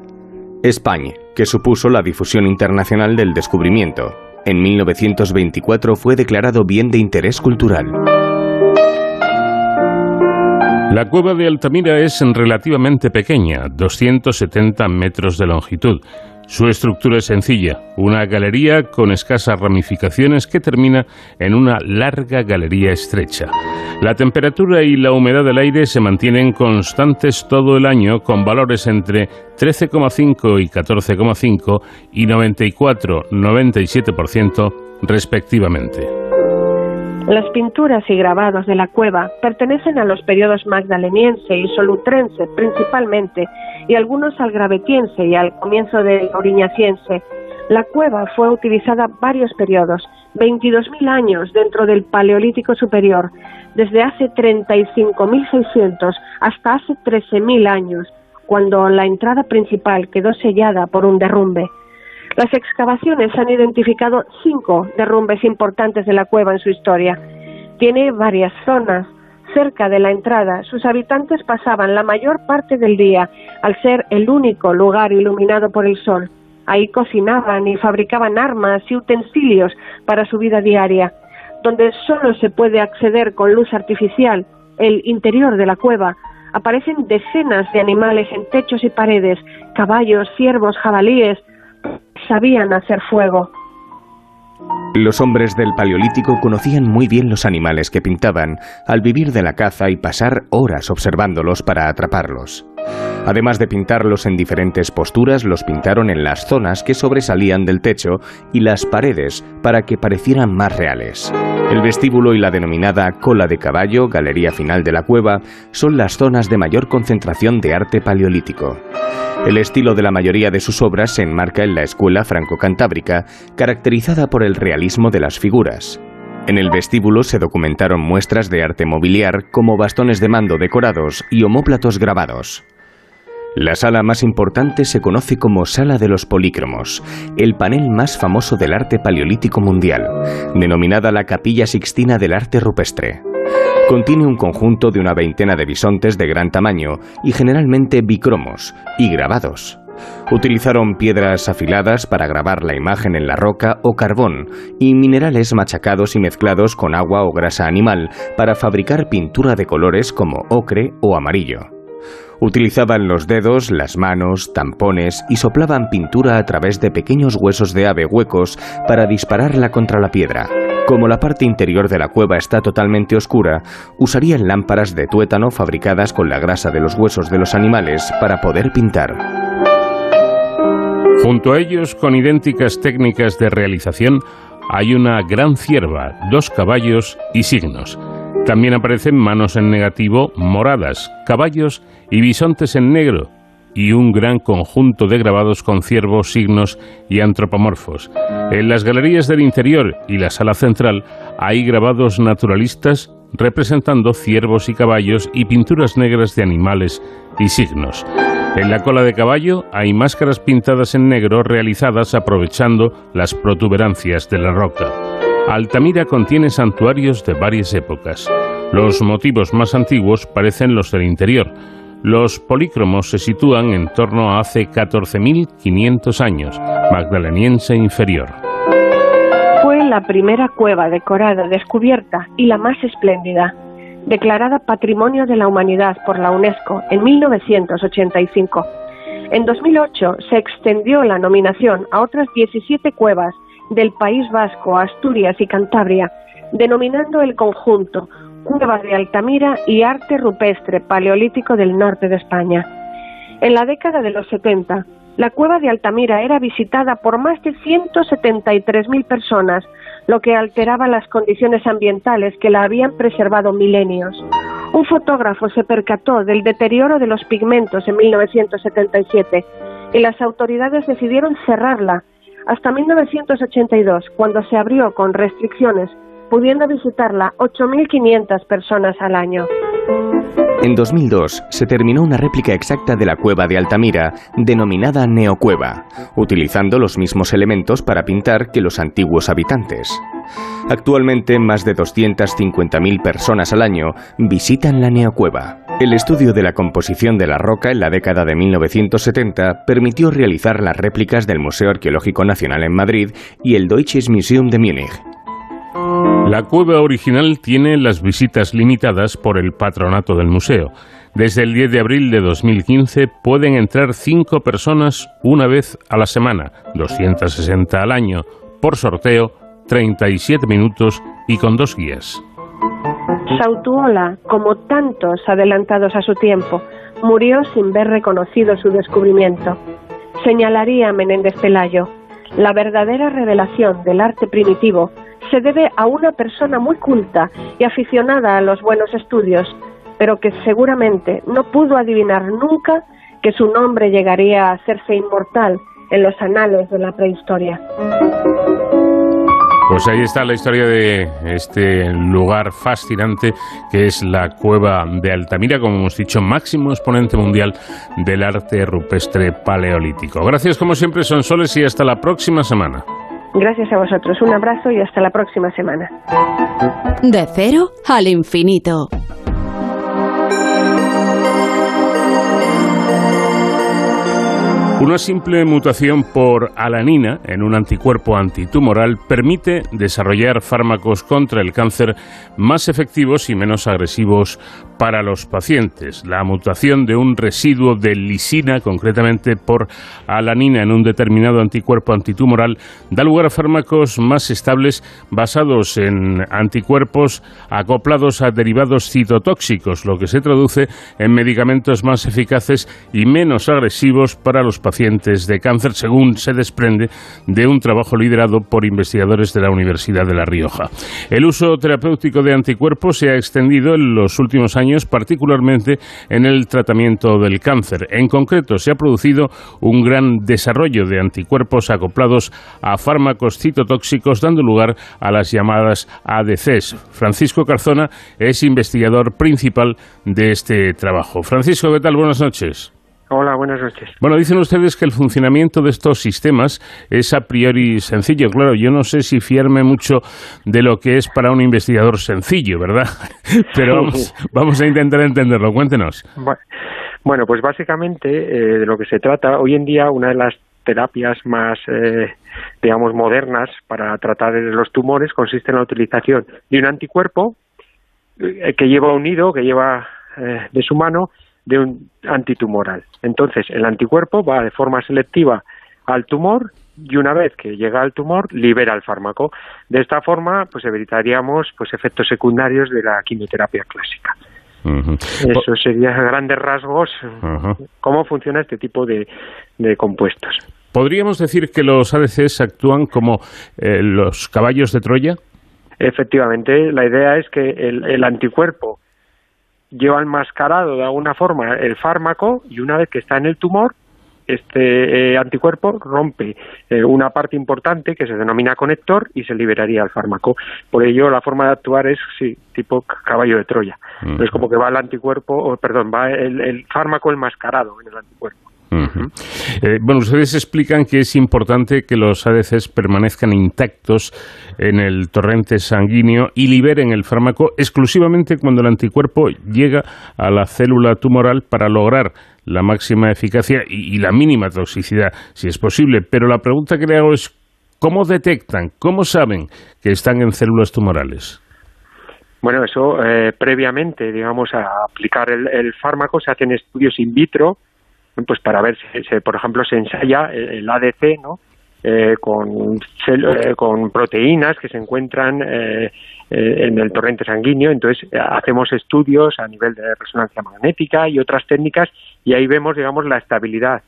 España, que supuso la difusión internacional del descubrimiento. En 1924 fue declarado bien de interés cultural. La cueva de Altamira es relativamente pequeña, 270 metros de longitud. Su estructura es sencilla, una galería con escasas ramificaciones que termina en una larga galería estrecha. La temperatura y la humedad del aire se mantienen constantes todo el año con valores entre 13,5 y 14,5 y 94-97% respectivamente. Las pinturas y grabados de la cueva pertenecen a los periodos magdaleniense y solutrense principalmente, y algunos al gravetiense y al comienzo del oriñaciense. La cueva fue utilizada varios periodos, 22.000 años dentro del Paleolítico Superior, desde hace 35.600 hasta hace 13.000 años, cuando la entrada principal quedó sellada por un derrumbe. Las excavaciones han identificado cinco derrumbes importantes de la cueva en su historia. Tiene varias zonas. Cerca de la entrada, sus habitantes pasaban la mayor parte del día, al ser el único lugar iluminado por el sol. Ahí cocinaban y fabricaban armas y utensilios para su vida diaria. Donde solo se puede acceder con luz artificial, el interior de la cueva, aparecen decenas de animales en techos y paredes, caballos, ciervos, jabalíes, sabían hacer fuego. Los hombres del Paleolítico conocían muy bien los animales que pintaban, al vivir de la caza y pasar horas observándolos para atraparlos. Además de pintarlos en diferentes posturas, los pintaron en las zonas que sobresalían del techo y las paredes para que parecieran más reales. El vestíbulo y la denominada cola de caballo, galería final de la cueva, son las zonas de mayor concentración de arte paleolítico. El estilo de la mayoría de sus obras se enmarca en la escuela franco-cantábrica, caracterizada por el realismo de las figuras. En el vestíbulo se documentaron muestras de arte mobiliar como bastones de mando decorados y homóplatos grabados. La sala más importante se conoce como Sala de los Polícromos, el panel más famoso del arte paleolítico mundial, denominada la Capilla Sixtina del Arte Rupestre. Contiene un conjunto de una veintena de bisontes de gran tamaño y generalmente bicromos y grabados. Utilizaron piedras afiladas para grabar la imagen en la roca o carbón y minerales machacados y mezclados con agua o grasa animal para fabricar pintura de colores como ocre o amarillo. Utilizaban los dedos, las manos, tampones y soplaban pintura a través de pequeños huesos de ave huecos para dispararla contra la piedra. Como la parte interior de la cueva está totalmente oscura, usarían lámparas de tuétano fabricadas con la grasa de los huesos de los animales para poder pintar. Junto a ellos, con idénticas técnicas de realización, hay una gran cierva, dos caballos y signos. También aparecen manos en negativo moradas, caballos y bisontes en negro, y un gran conjunto de grabados con ciervos, signos y antropomorfos. En las galerías del interior y la sala central hay grabados naturalistas representando ciervos y caballos y pinturas negras de animales y signos. En la cola de caballo hay máscaras pintadas en negro realizadas aprovechando las protuberancias de la roca. Altamira contiene santuarios de varias épocas. Los motivos más antiguos parecen los del interior. Los polícromos se sitúan en torno a hace 14.500 años, magdaleniense inferior. Fue la primera cueva decorada descubierta y la más espléndida, declarada Patrimonio de la Humanidad por la UNESCO en 1985. En 2008 se extendió la nominación a otras 17 cuevas del País Vasco, Asturias y Cantabria, denominando el conjunto Cueva de Altamira y Arte Rupestre Paleolítico del Norte de España. En la década de los 70, la cueva de Altamira era visitada por más de 173.000 personas, lo que alteraba las condiciones ambientales que la habían preservado milenios. Un fotógrafo se percató del deterioro de los pigmentos en 1977 y las autoridades decidieron cerrarla hasta 1982, cuando se abrió con restricciones, pudiendo visitarla 8.500 personas al año. En 2002 se terminó una réplica exacta de la cueva de Altamira, denominada Neocueva, utilizando los mismos elementos para pintar que los antiguos habitantes. Actualmente, más de 250.000 personas al año visitan la Neocueva. El estudio de la composición de la roca en la década de 1970 permitió realizar las réplicas del Museo Arqueológico Nacional en Madrid y el Deutsches Museum de Múnich. La cueva original tiene las visitas limitadas por el patronato del museo. Desde el 10 de abril de 2015 pueden entrar cinco personas una vez a la semana, 260 al año, por sorteo, 37 minutos y con dos guías. Sautuola, como tantos adelantados a su tiempo, murió sin ver reconocido su descubrimiento. Señalaría Menéndez Pelayo, la verdadera revelación del arte primitivo se debe a una persona muy culta y aficionada a los buenos estudios, pero que seguramente no pudo adivinar nunca que su nombre llegaría a hacerse inmortal en los anales de la prehistoria. Pues ahí está la historia de este lugar fascinante que es la cueva de Altamira, como hemos dicho, máximo exponente mundial del arte rupestre paleolítico. Gracias como siempre, Sonsoles, y hasta la próxima semana. Gracias a vosotros, un abrazo y hasta la próxima semana. De cero al infinito. Una simple mutación por alanina en un anticuerpo antitumoral permite desarrollar fármacos contra el cáncer más efectivos y menos agresivos para los pacientes. La mutación de un residuo de lisina, concretamente por alanina en un determinado anticuerpo antitumoral, da lugar a fármacos más estables basados en anticuerpos acoplados a derivados citotóxicos, lo que se traduce en medicamentos más eficaces y menos agresivos para los pacientes de cáncer, según se desprende de un trabajo liderado por investigadores de la Universidad de La Rioja. El uso terapéutico de anticuerpos se ha extendido en los últimos años particularmente en el tratamiento del cáncer. En concreto, se ha producido un gran desarrollo de anticuerpos acoplados a fármacos citotóxicos, dando lugar a las llamadas ADCs. Francisco Carzona es investigador principal de este trabajo. Francisco, ¿qué tal? Buenas noches. Hola, buenas noches. Bueno, dicen ustedes que el funcionamiento de estos sistemas es a priori sencillo. Claro, yo no sé si fiarme mucho de lo que es para un investigador sencillo, ¿verdad? Pero vamos, vamos a intentar entenderlo. Cuéntenos. Bueno, pues básicamente eh, de lo que se trata, hoy en día una de las terapias más, eh, digamos, modernas para tratar los tumores consiste en la utilización de un anticuerpo eh, que lleva unido, que lleva de su mano, de un antitumoral. Entonces, el anticuerpo va de forma selectiva al tumor y una vez que llega al tumor libera el fármaco. De esta forma, pues evitaríamos pues efectos secundarios de la quimioterapia clásica. Eso sería a grandes rasgos cómo funciona este tipo de, compuestos. ¿Podríamos decir que los ADCs actúan como eh, los caballos de Troya? Efectivamente, la idea es que el, anticuerpo lleva enmascarado de alguna forma el fármaco y una vez que está en el tumor, este eh, anticuerpo rompe eh, una parte importante que se denomina conector y se liberaría el fármaco. Por ello, la forma de actuar es, sí, tipo caballo de Troya. Es como que va el anticuerpo, o, perdón, va el, el fármaco enmascarado en el anticuerpo. Eh, bueno, ustedes explican que es importante que los ADCs permanezcan intactos en el torrente sanguíneo y liberen el fármaco exclusivamente cuando el anticuerpo llega a la célula tumoral para lograr la máxima eficacia y, la mínima toxicidad, si es posible. Pero la pregunta que le hago es, ¿cómo detectan, cómo saben que están en células tumorales? Bueno, eso eh, previamente, digamos, a aplicar el, fármaco se hacen estudios in vitro pues para ver si, por ejemplo, se ensaya el ADC, ¿no? Eh, con, eh, con proteínas que se encuentran eh, en el torrente sanguíneo. Entonces, hacemos estudios a nivel de resonancia magnética y otras técnicas y ahí vemos, digamos, la estabilidad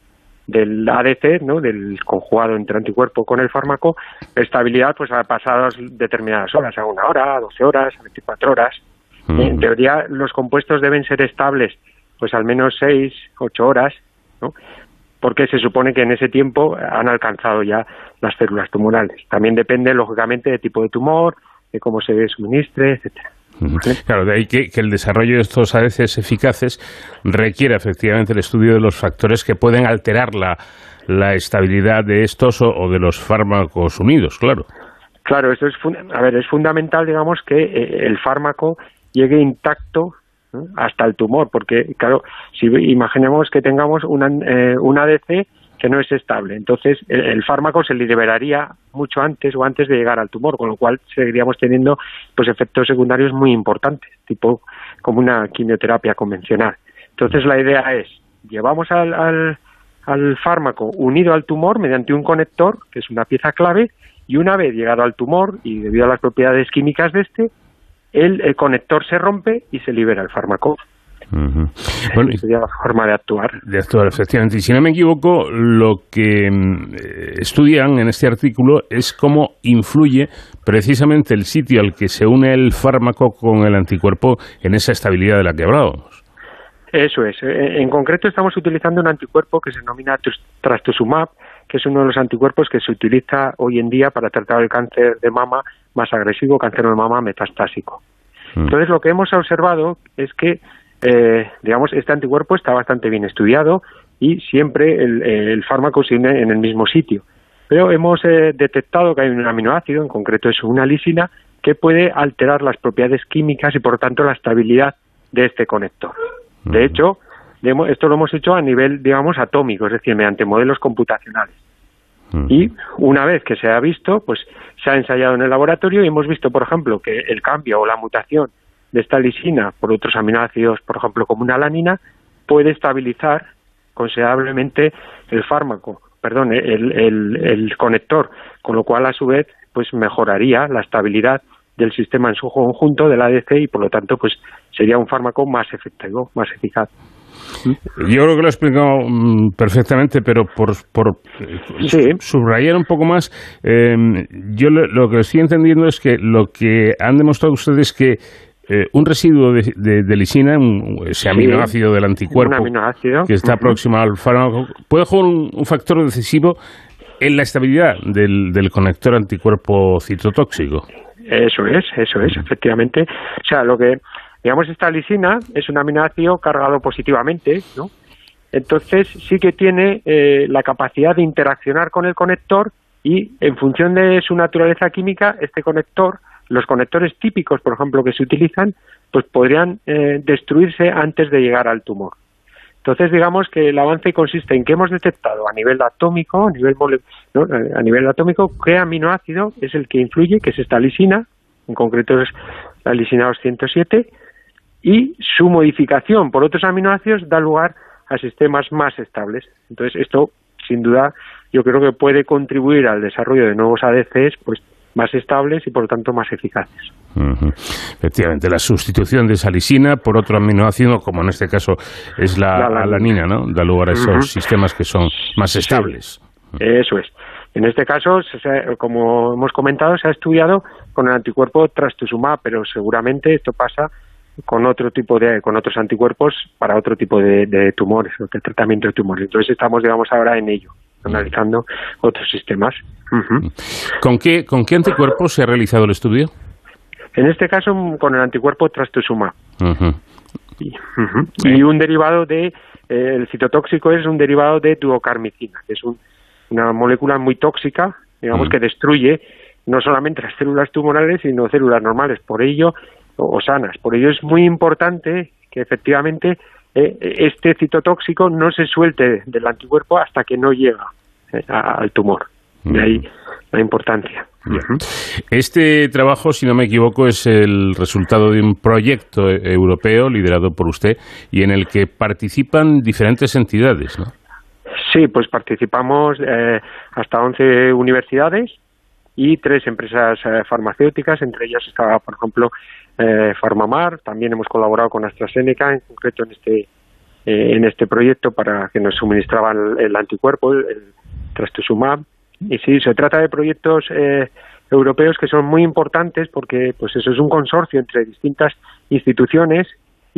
del ADC, ¿no? del conjugado entre anticuerpo con el fármaco, estabilidad pues a pasadas determinadas horas, a una hora, a 12 horas, a 24 horas. En teoría, los compuestos deben ser estables pues al menos 6, 8 horas ¿no? porque se supone que en ese tiempo han alcanzado ya las células tumorales. También depende, lógicamente, del tipo de tumor, de cómo se suministre, etcétera. Claro, de ahí que, el desarrollo de estos ADCs eficaces requiere efectivamente el estudio de los factores que pueden alterar la, la estabilidad de estos o, de los fármacos unidos, claro. Claro, esto es, a ver, es fundamental, digamos, que eh, el fármaco llegue intacto hasta el tumor, porque claro, si imaginemos que tengamos una, eh, un ADC que no es estable, entonces el, fármaco se liberaría mucho antes o antes de llegar al tumor, con lo cual seguiríamos teniendo pues efectos secundarios muy importantes, tipo como una quimioterapia convencional. Entonces la idea es, llevamos al, al, al fármaco unido al tumor mediante un conector, que es una pieza clave, y una vez llegado al tumor y debido a las propiedades químicas de este, el, conector se rompe y se libera el fármaco. bueno, sería la forma de actuar. De actuar, efectivamente. Y si no me equivoco, lo que mm, estudian en este artículo es cómo influye precisamente el sitio al que se une el fármaco con el anticuerpo en esa estabilidad de la que hablábamos. Eso es. Eh, en concreto estamos utilizando un anticuerpo que se denomina trastuzumab, que es uno de los anticuerpos que se utiliza hoy en día para tratar el cáncer de mama más agresivo, cáncer de mama metastásico. Mm. Entonces, lo que hemos observado es que, eh, digamos, este anticuerpo está bastante bien estudiado y siempre el, fármaco se une en el mismo sitio. Pero hemos eh, detectado que hay un aminoácido, en concreto es una lisina, que puede alterar las propiedades químicas y, por tanto, la estabilidad de este conector. De hecho, esto lo hemos hecho a nivel, digamos, atómico, es decir, mediante modelos computacionales. Y una vez que se ha visto, pues se ha ensayado en el laboratorio y hemos visto, por ejemplo, que el cambio o la mutación de esta lisina por otros aminoácidos, por ejemplo, como una lanina, puede estabilizar considerablemente el fármaco, perdón, el, el conector, con lo cual a su vez pues mejoraría la estabilidad del sistema en su conjunto del ADC y por lo tanto pues sería un fármaco más efectivo, más eficaz. Yo creo que lo he explicado mm, perfectamente, pero por, por subrayar un poco más, em, yo lo, que estoy entendiendo es que lo que han demostrado ustedes es que eh, un residuo de, lisina, ese aminoácido del anticuerpo que está próximo al fármaco, puede jugar un, factor decisivo en la estabilidad del, del conector anticuerpo citotóxico. Eso es, eso es, efectivamente. O sea, lo que Digamos, esta lisina es un aminoácido cargado positivamente, ¿no? Entonces sí que tiene eh, la capacidad de interaccionar con el conector y en función de su naturaleza química, este conector, los conectores típicos, por ejemplo, que se utilizan, pues podrían eh, destruirse antes de llegar al tumor. Entonces, digamos que el avance consiste en que hemos detectado a nivel atómico, a nivel, a nivel atómico, qué aminoácido es el que influye, que es esta lisina, en concreto es la lisina 207, y su modificación por otros aminoácidos da lugar a sistemas más estables. Entonces, esto, sin duda, yo creo que puede contribuir al desarrollo de nuevos ADCs pues, más estables y, por lo tanto, más eficaces. Efectivamente, la sustitución de salicina por otro aminoácido, como en este caso es la, alanina, ¿no? Da lugar a esos sistemas que son más estables. Eso es. En este caso, como hemos comentado, se ha estudiado con el anticuerpo trastuzumab, pero seguramente esto pasa con otro tipo de con otros anticuerpos para otro tipo de, tumores, de tratamiento de tumores. Entonces estamos, digamos, ahora en ello, analizando otros sistemas. ¿Con qué con qué anticuerpos se ha realizado el estudio? En este caso, con el anticuerpo trastuzumab. y, un derivado de eh, el citotóxico es un derivado de duocarmicina, que es una molécula muy tóxica, digamos, que destruye no solamente las células tumorales, sino células normales. Por ello, o, sanas. Por ello es muy importante que efectivamente eh, este citotóxico no se suelte del anticuerpo hasta que no llega eh, al tumor. De ahí la importancia. Este trabajo, si no me equivoco, es el resultado de un proyecto e-, europeo liderado por usted y en el que participan diferentes entidades, ¿no? Sí, pues participamos eh, hasta 11 universidades y tres empresas farmacéuticas, entre ellas estaba, por ejemplo, eh, Farmamar, también hemos colaborado con AstraZeneca, en concreto en este, eh, en este proyecto para que nos suministraban el, anticuerpo, el, trastuzumab. Y sí, se trata de proyectos eh, europeos que son muy importantes porque pues eso es un consorcio entre distintas instituciones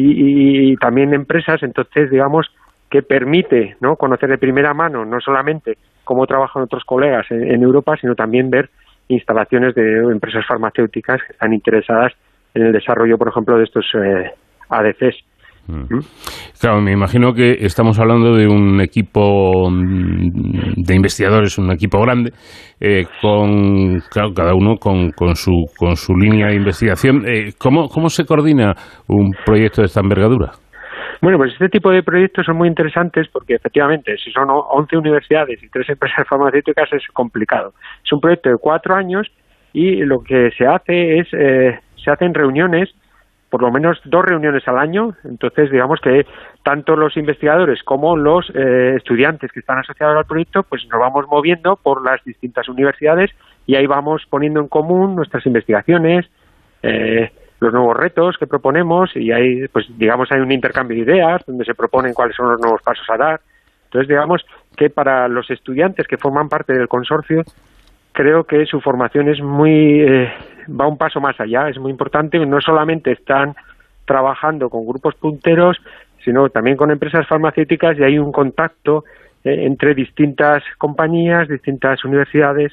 y, también empresas, entonces digamos que permite ¿no? conocer de primera mano no solamente cómo trabajan otros colegas en Europa, sino también ver instalaciones de empresas farmacéuticas que están interesadas en el desarrollo, por ejemplo, de estos eh, ADCs. Mm. ¿Mm? Claro, me imagino que estamos hablando de un equipo mm, de investigadores, un equipo grande, eh, con cada uno con, con, su, con su línea de investigación. Eh, ¿cómo, ¿Cómo se coordina un proyecto de esta envergadura? Bueno, pues este tipo de proyectos son muy interesantes porque efectivamente, si son 11 universidades y tres empresas farmacéuticas es complicado. Es un proyecto de cuatro años y lo que se hace es eh, se hacen reuniones, por lo menos dos reuniones al año, entonces digamos que tanto los investigadores como los eh, estudiantes que están asociados al proyecto, pues nos vamos moviendo por las distintas universidades y ahí vamos poniendo en común nuestras investigaciones, eh, los nuevos retos que proponemos y ahí, pues digamos, hay un intercambio de ideas donde se proponen cuáles son los nuevos pasos a dar. Entonces, digamos que para los estudiantes que forman parte del consorcio, creo que su formación es muy eh, va un paso más allá, es muy importante, no solamente están trabajando con grupos punteros, sino también con empresas farmacéuticas y hay un contacto eh, entre distintas compañías, distintas universidades,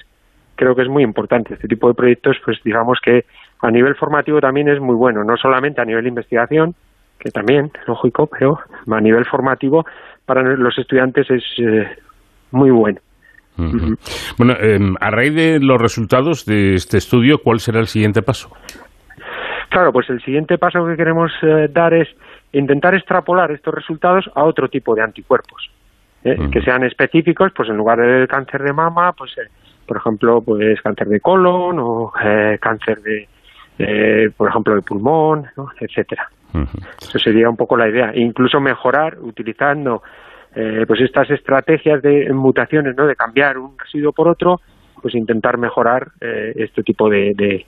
creo que es muy importante. Este tipo de proyectos, pues digamos que a nivel formativo también es muy bueno, no solamente a nivel de investigación, que también, lógico, pero a nivel formativo para los estudiantes es eh, muy bueno. Bueno, em, a raíz de los resultados de este estudio, ¿cuál será el siguiente paso? Claro, pues el siguiente paso que queremos eh, dar es intentar extrapolar estos resultados a otro tipo de anticuerpos, ¿eh? que sean específicos, pues en lugar del cáncer de mama, pues eh, por ejemplo, pues cáncer de colon o cáncer de, por ejemplo, de pulmón, etcétera. Eso sería un poco la idea. E incluso mejorar utilizando eh, pues estas estrategias de mutaciones, ¿no? de cambiar un residuo por otro, pues intentar mejorar eh, este tipo de,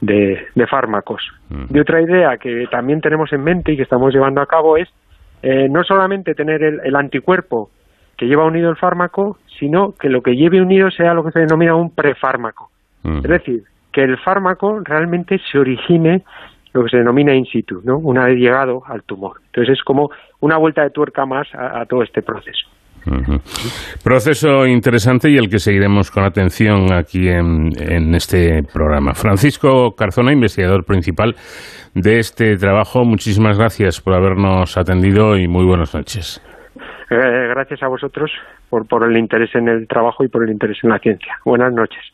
de, fármacos. Y otra idea que también tenemos en mente y que estamos llevando a cabo es eh, no solamente tener el, anticuerpo que lleva unido el fármaco, sino que lo que lleve unido sea lo que se denomina un prefármaco. Es decir, que el fármaco realmente se origine lo que se denomina in situ, ¿no? una vez llegado al tumor. Entonces es como una vuelta de tuerca más a, todo este proceso. Proceso interesante y el que seguiremos con atención aquí en, en, este programa. Francisco Carzona, investigador principal de este trabajo, muchísimas gracias por habernos atendido y muy buenas noches. Eh, gracias a vosotros por, por el interés en el trabajo y por el interés en la ciencia. Buenas noches.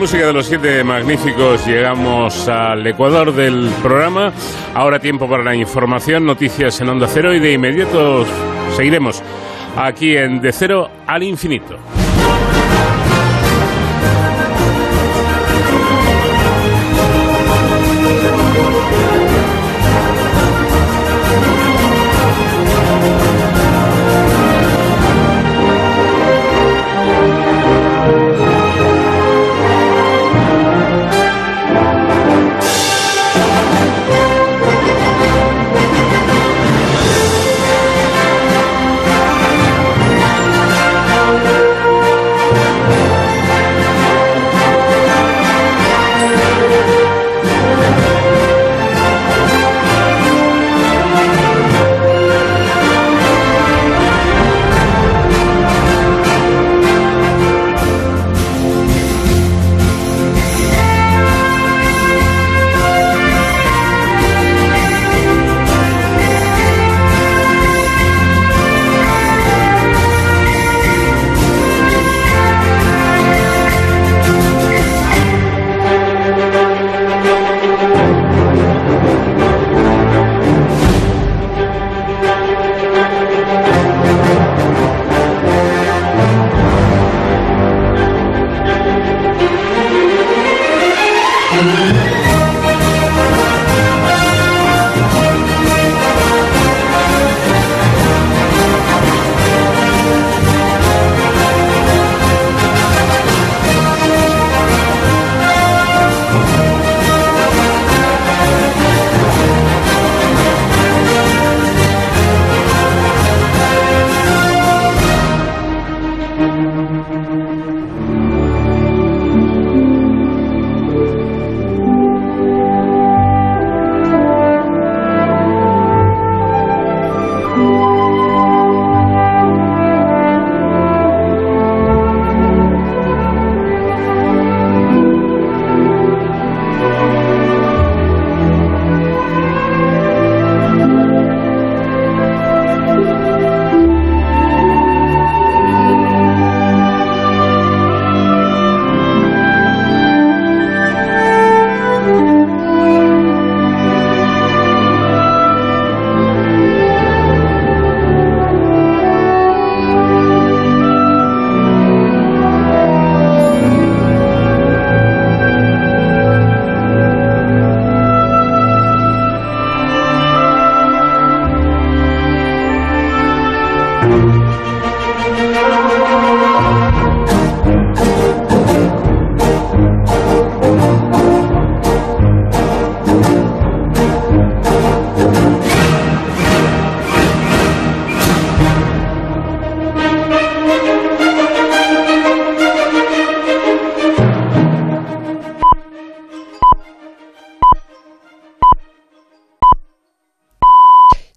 Música de los siete magníficos llegamos al ecuador del programa. Ahora tiempo para la información, noticias en Onda Cero y de inmediato seguiremos aquí en De Cero al Infinito.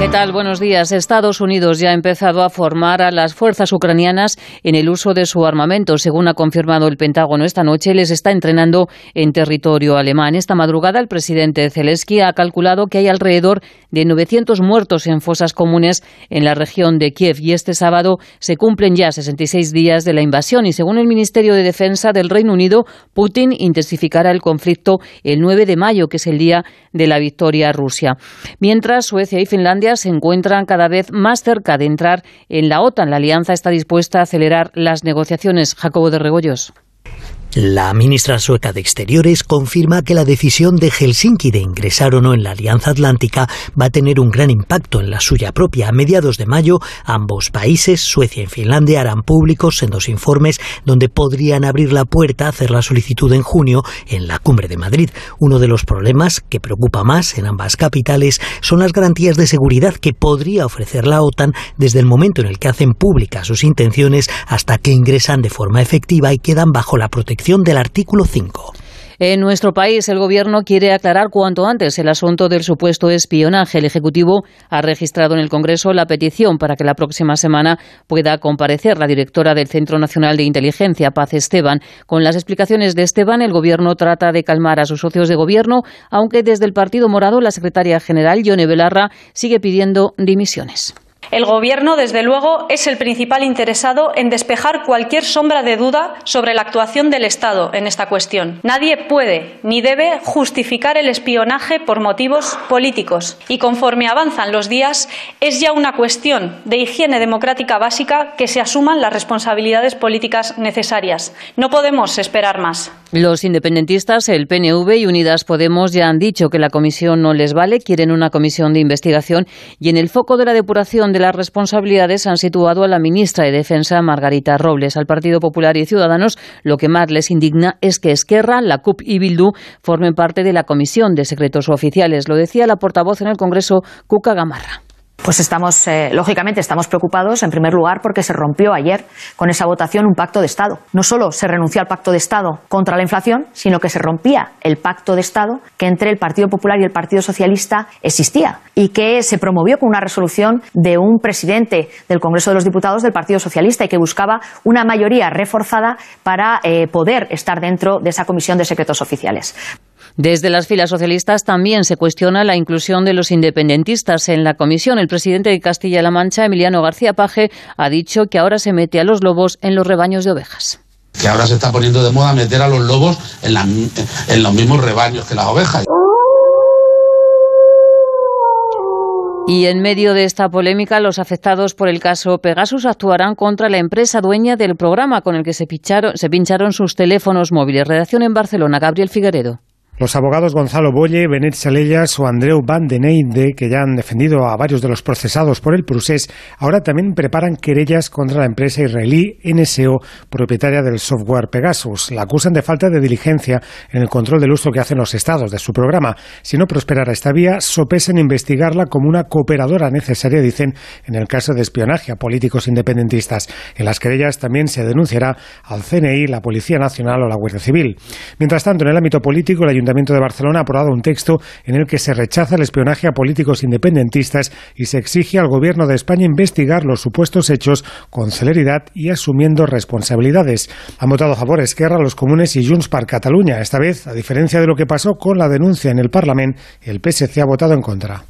¿Qué tal? Buenos días. Estados Unidos ya ha empezado a formar a las fuerzas ucranianas en el uso de su armamento. Según ha confirmado el Pentágono esta noche, les está entrenando en territorio alemán. Esta madrugada, el presidente Zelensky ha calculado que hay alrededor de 900 muertos en fosas comunes en la región de Kiev y este sábado se cumplen ya 66 días de la invasión y según el Ministerio de Defensa del Reino Unido, Putin intensificará el conflicto el 9 de mayo, que es el día de la victoria rusa. Mientras, Suecia y Finlandia se encuentran cada vez más cerca de entrar en la OTAN. La alianza está dispuesta a acelerar las negociaciones. Jacobo de Regoyos. La ministra sueca de Exteriores confirma que la decisión de Helsinki de ingresar o no en la Alianza Atlántica va a tener un gran impacto en la suya propia. A mediados de mayo, ambos países, Suecia y Finlandia, harán públicos en dos informes donde podrían abrir la puerta a hacer la solicitud en junio en la Cumbre de Madrid. Uno de los problemas que preocupa más en ambas capitales son las garantías de seguridad que podría ofrecer la OTAN desde el momento en el que hacen públicas sus intenciones hasta que ingresan de forma efectiva y quedan bajo la protección del artículo 5. En nuestro país, el Gobierno quiere aclarar cuanto antes el asunto del supuesto espionaje. El Ejecutivo ha registrado en el Congreso la petición para que la próxima semana pueda comparecer la directora del Centro Nacional de Inteligencia, Paz Esteban. Con las explicaciones de Esteban, el Gobierno trata de calmar a sus socios de Gobierno, aunque desde el Partido Morado la secretaria general, Yone Belarra, sigue pidiendo dimisiones. El Gobierno, desde luego, es el principal interesado en despejar cualquier sombra de duda sobre la actuación del Estado en esta cuestión. Nadie puede ni debe justificar el espionaje por motivos políticos y conforme avanzan los días es ya una cuestión de higiene democrática básica que se asuman las responsabilidades políticas necesarias. No podemos esperar más. Los independentistas, el PNV y Unidas Podemos ya han dicho que la comisión no les vale, quieren una comisión de investigación y en el foco de la depuración de las responsabilidades han situado a la ministra de Defensa, Margarita Robles. Al Partido Popular y Ciudadanos lo que más les indigna es que Esquerra, la CUP y Bildu formen parte de la Comisión de Secretos Oficiales. Lo decía la portavoz en el Congreso, Cuca Gamarra. Pues estamos, eh, lógicamente, estamos preocupados, en primer lugar, porque se rompió ayer con esa votación un pacto de Estado. No solo se renunció al pacto de Estado contra la inflación, sino que se rompía el pacto de Estado que entre el Partido Popular y el Partido Socialista existía y que se promovió con una resolución de un presidente del Congreso de los Diputados del Partido Socialista y que buscaba una mayoría reforzada para eh, poder estar dentro de esa comisión de secretos oficiales. Desde las filas socialistas también se cuestiona la inclusión de los independentistas en la comisión. El presidente de Castilla-La Mancha, Emiliano García Paje, ha dicho que ahora se mete a los lobos en los rebaños de ovejas. Que ahora se está poniendo de moda meter a los lobos en, en los mismos rebaños que las ovejas. Y en medio de esta polémica, los afectados por el caso Pegasus actuarán contra la empresa dueña del programa con el que se, se pincharon sus teléfonos móviles. Redacción en Barcelona, Gabriel Figueredo. Los abogados Gonzalo Bolle, Benet Salellas o Andreu Van den Eyde, que ya han defendido a varios de los procesados por el procés, ahora también preparan querellas contra la empresa israelí NSO, propietaria del software Pegasus. La acusan de falta de diligencia en el control del uso que hacen los estados de su programa. Si no prosperara esta vía, sopesan investigarla como una cooperadora necesaria, dicen, en el caso de espionaje a políticos independentistas. En las querellas también se denunciará al CNI, la Policía Nacional o la Guardia Civil. Mientras tanto, en el ámbito político, el Ayuntamiento de Barcelona ha aprobado un texto en el que se rechaza el espionaje a políticos independentistas y se exige al Gobierno de España investigar los supuestos hechos con celeridad y asumiendo responsabilidades. Han votado a favor Esquerra, los comunes y Junts per Cataluña. Esta vez, a diferencia de lo que pasó con la denuncia en el Parlamento, el PSC ha votado en contra.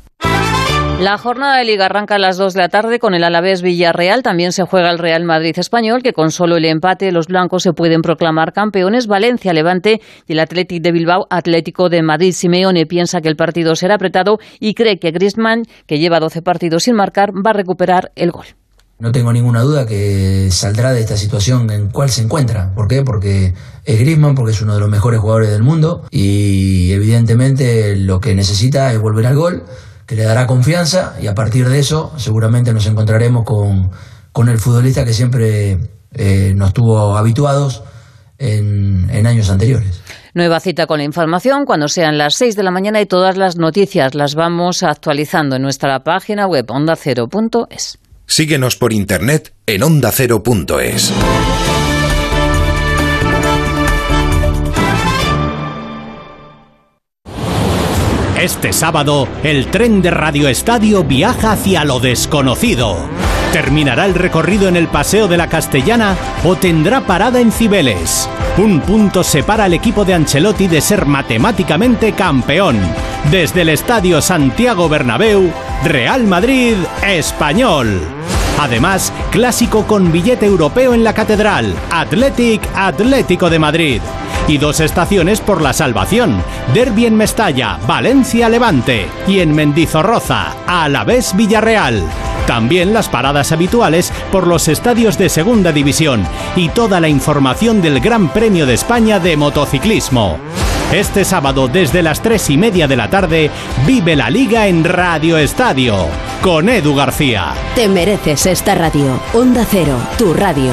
La jornada de liga arranca a las 2 de la tarde con el Alavés Villarreal. También se juega el Real Madrid español, que con solo el empate los blancos se pueden proclamar campeones. Valencia, Levante y el Athletic de Bilbao, Atlético de Madrid. Simeone piensa que el partido será apretado y cree que Griezmann, que lleva 12 partidos sin marcar, va a recuperar el gol. No tengo ninguna duda que saldrá de esta situación en cuál se encuentra. ¿Por qué? Porque es Griezmann, porque es uno de los mejores jugadores del mundo y evidentemente lo que necesita es volver al gol que le dará confianza y a partir de eso seguramente nos encontraremos con, con el futbolista que siempre eh, nos tuvo habituados en, en, años anteriores. Nueva cita con la información cuando sean las 6 de la mañana y todas las noticias las vamos actualizando en nuestra página web ondacero.es. Síguenos por internet en ondacero.es. Este sábado, el tren de Radio Estadio viaja hacia lo desconocido. ¿Terminará el recorrido en el Paseo de la Castellana o tendrá parada en Cibeles? Un punto separa al equipo de Ancelotti de ser matemáticamente campeón. Desde el Estadio Santiago Bernabéu, Real Madrid, Español. Además, clásico con billete europeo en la Catedral, Athletic Atlético de Madrid y dos estaciones por la salvación. Derby en Mestalla, Valencia Levante y en Mendizorroza, Alavés Villarreal. También las paradas habituales por los estadios de Segunda División y toda la información del Gran Premio de España de motociclismo. Este sábado desde las tres y media de la tarde vive la liga en Radio Estadio con Edu García. Te mereces esta radio. Onda Cero, tu radio.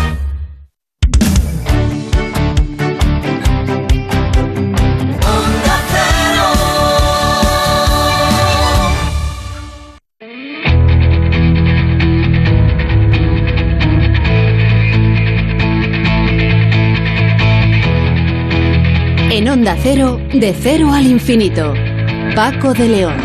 En Onda Cero, de cero al infinito. Paco de León.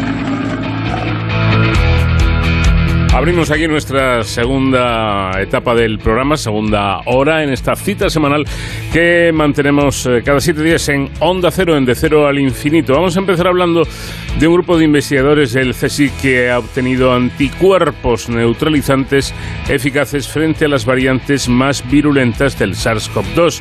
Abrimos aquí nuestra segunda etapa del programa, segunda hora en esta cita semanal que mantenemos eh, cada siete días en Onda Cero, en De Cero al Infinito. Vamos a empezar hablando de un grupo de investigadores del CSIC que ha obtenido anticuerpos neutralizantes eficaces frente a las variantes más virulentas del SARS-CoV-2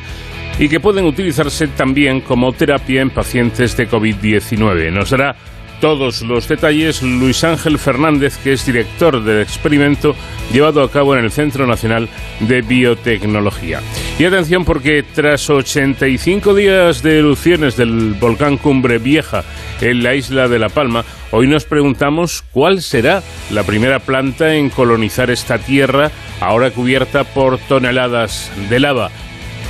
y que pueden utilizarse también como terapia en pacientes de COVID-19. Nos dará todos los detalles Luis Ángel Fernández, que es director del experimento llevado a cabo en el Centro Nacional de Biotecnología. Y atención porque tras 85 días de erupciones del volcán Cumbre Vieja en la isla de La Palma, hoy nos preguntamos cuál será la primera planta en colonizar esta tierra ahora cubierta por toneladas de lava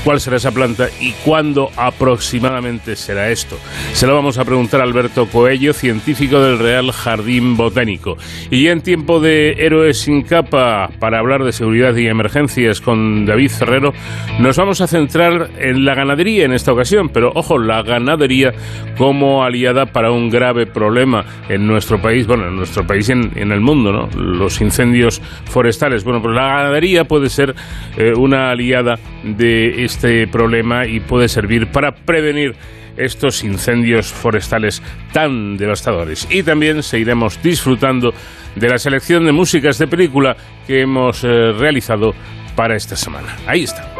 cuál será esa planta y cuándo aproximadamente será esto. Se lo vamos a preguntar a Alberto Coello, científico del Real Jardín Botánico. Y ya en tiempo de Héroes sin capa, para hablar de seguridad y emergencias con David Ferrero, nos vamos a centrar en la ganadería en esta ocasión, pero ojo, la ganadería como aliada para un grave problema en nuestro país, bueno, en nuestro país y en, en el mundo, ¿no? Los incendios forestales. Bueno, pues la ganadería puede ser eh, una aliada de este problema y puede servir para prevenir estos incendios forestales tan devastadores. Y también seguiremos disfrutando de la selección de músicas de película que hemos eh, realizado para esta semana. Ahí está.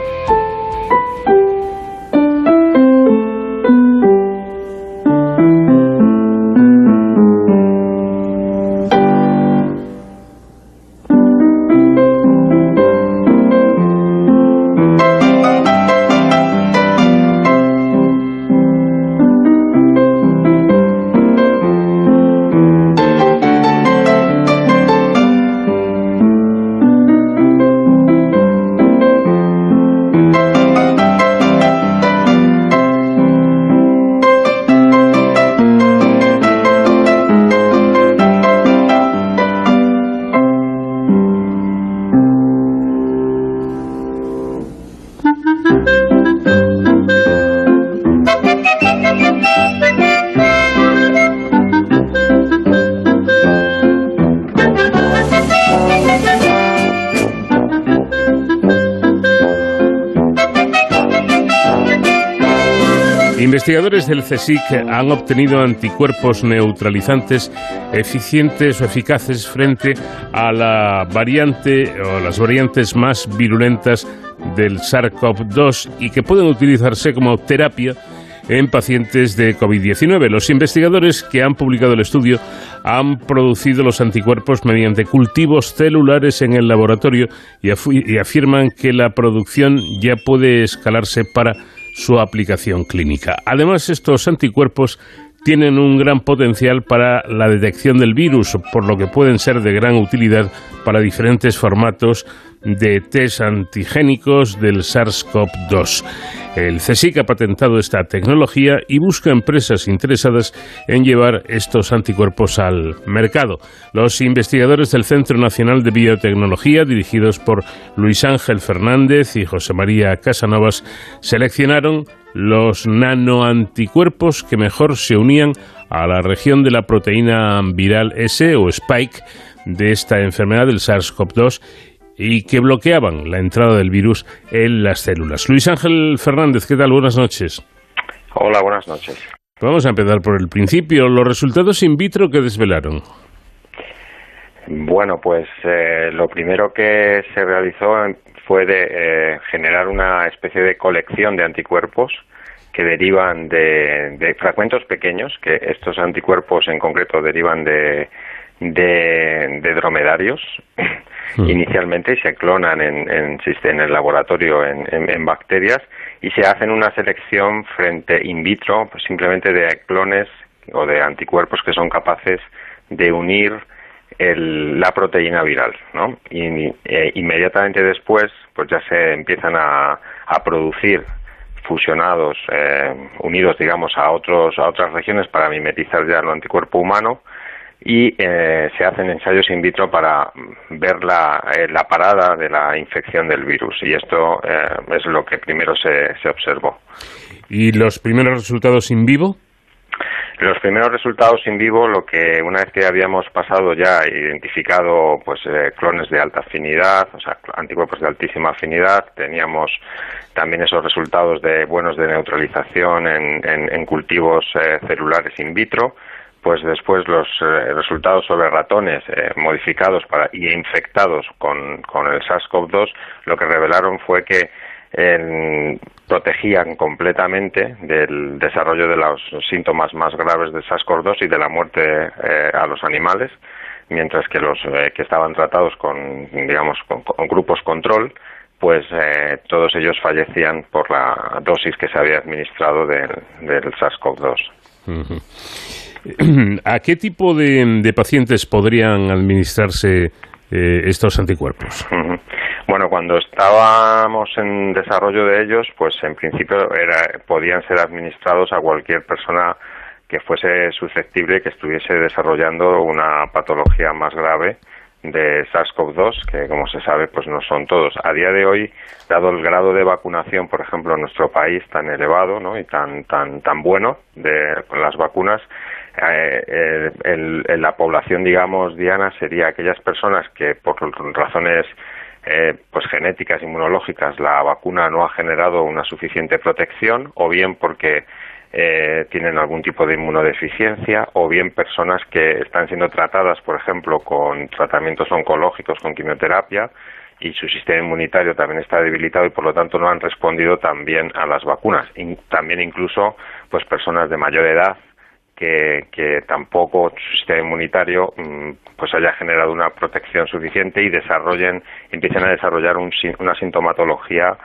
Investigadores del CSIC han obtenido anticuerpos neutralizantes eficientes o eficaces frente a la variante o las variantes más virulentas del SARS-CoV-2 y que pueden utilizarse como terapia en pacientes de COVID-19. Los investigadores que han publicado el estudio han producido los anticuerpos mediante cultivos celulares en el laboratorio y, afirman que la producción ya puede escalarse para su aplicación clínica. Además, estos anticuerpos tienen un gran potencial para la detección del virus, por lo que pueden ser de gran utilidad para diferentes formatos de test antigénicos del SARS-CoV-2. El CSIC ha patentado esta tecnología y busca empresas interesadas en llevar estos anticuerpos al mercado. Los investigadores del Centro Nacional de Biotecnología, dirigidos por Luis Ángel Fernández y José María Casanovas, seleccionaron los nanoanticuerpos que mejor se unían a la región de la proteína viral S o spike de esta enfermedad del SARS-CoV-2 y que bloqueaban la entrada del virus en las células. Luis Ángel Fernández, ¿qué tal? Buenas noches. Hola, buenas noches. Vamos a empezar por el principio. Los resultados in vitro que desvelaron. Bueno, pues eh, lo primero que se realizó fue de eh, generar una especie de colección de anticuerpos que derivan de, de, fragmentos pequeños, que estos anticuerpos en concreto derivan de, de, de dromedarios. Inicialmente y se clonan en, en, en el laboratorio en, en, bacterias y se hacen una selección frente in vitro pues simplemente de clones o de anticuerpos que son capaces de unir el, la proteína viral, ¿no? Y eh, inmediatamente después, pues ya se empiezan a, a producir fusionados, eh, unidos, digamos, a otros a otras regiones para mimetizar ya el anticuerpo humano y eh, se hacen ensayos in vitro para ver la, eh, la parada de la infección del virus y esto eh, es lo que primero se, se observó. ¿Y los primeros resultados in vivo? Los primeros resultados in vivo, lo que una vez que habíamos pasado ya identificado pues eh, clones de alta afinidad, o sea, anticuerpos de altísima afinidad, teníamos también esos resultados de buenos de neutralización en, cultivos eh, celulares in vitro, pues después los eh, resultados sobre ratones eh, modificados para, y infectados con, con el SARS-CoV-2 lo que revelaron fue que eh, protegían completamente del desarrollo de los síntomas más graves de SARS-CoV-2 y de la muerte eh, a los animales, mientras que los eh, que estaban tratados con, digamos, con, con grupos control, pues eh, todos ellos fallecían por la dosis que se había administrado de, del SARS-CoV-2. Uh -huh. ¿A qué tipo de, de pacientes podrían administrarse eh, estos anticuerpos? Uh -huh. Bueno, cuando estábamos en desarrollo de ellos, pues en principio era, podían ser administrados a cualquier persona que fuese susceptible, que estuviese desarrollando una patología más grave de SARS-CoV-2, que como se sabe, pues no son todos. A día de hoy, dado el grado de vacunación, por ejemplo, en nuestro país tan elevado ¿no? y tan, tan, tan bueno de, con las vacunas, eh, el, el, la población, digamos, diana, sería aquellas personas que por razones eh, pues genéticas inmunológicas la vacuna no ha generado una suficiente protección o bien porque eh, tienen algún tipo de inmunodeficiencia o bien personas que están siendo tratadas, por ejemplo, con tratamientos oncológicos, con quimioterapia y su sistema inmunitario también está debilitado y por lo tanto no han respondido tan bien a las vacunas. También incluso pues personas de mayor edad que, tampoco su sistema inmunitario mmm, pues haya generado una protección suficiente y desarrollen, empiecen a desarrollar un, una sintomatología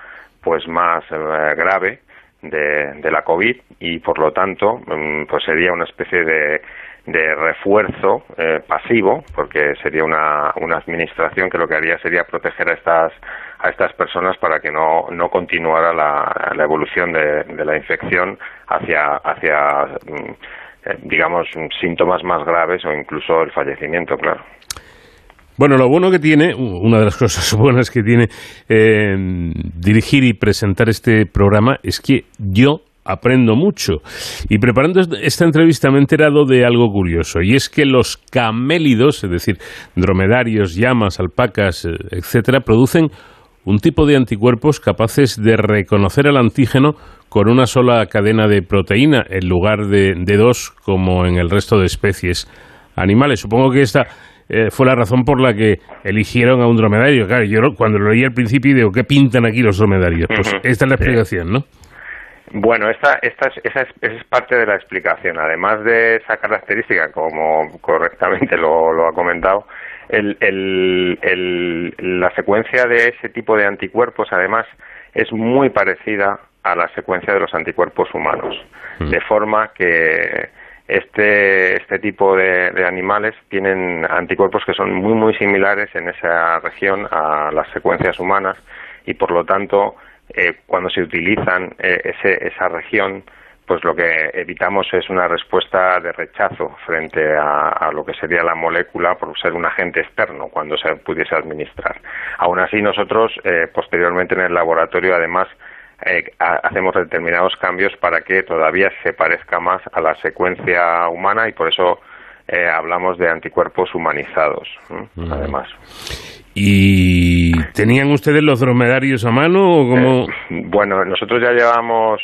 pues más eh, grave de, la COVID y por lo tanto mmm, pues sería una especie de, de refuerzo eh, pasivo porque sería una, una administración que lo que haría sería proteger a estas a estas personas para que no, no continuara la, la evolución de, de la infección hacia hacia eh, digamos, síntomas más graves o incluso el fallecimiento, claro. Bueno, lo bueno que tiene, una de las cosas buenas que tiene eh, dirigir y presentar este programa es que yo aprendo mucho. Y preparando esta entrevista me he enterado de algo curioso, y es que los camélidos, es decir, dromedarios, llamas, alpacas, eh, etcétera, producen un tipo de anticuerpos capaces de reconocer el antígeno con una sola cadena de proteína en lugar de, de dos como en el resto de especies animales. Supongo que esta eh, fue la razón por la que eligieron a un dromedario. Claro, yo cuando lo leí al principio digo, ¿qué pintan aquí los dromedarios? Pues uh -huh. esta es la explicación, ¿no? Bueno, esta, esta es, esa, es, esa es parte de la explicación. Además de esa característica, como correctamente lo, lo ha comentado, el, el, el, la secuencia de ese tipo de anticuerpos, además, es muy parecida a la secuencia de los anticuerpos humanos, mm. de forma que este, este tipo de, de, animales tienen anticuerpos que son muy muy similares en esa región a las secuencias humanas y por lo tanto eh, cuando se utilizan eh, ese, esa región pues lo que evitamos es una respuesta de rechazo frente a, a, lo que sería la molécula por ser un agente externo cuando se pudiese administrar. Aún así nosotros eh, posteriormente en el laboratorio además eh, hacemos determinados cambios para que todavía se parezca más a la secuencia humana y por eso eh, hablamos de anticuerpos humanizados, ¿eh? mm. además. ¿Y tenían ustedes los dromedarios a mano o cómo? bueno, nosotros ya llevamos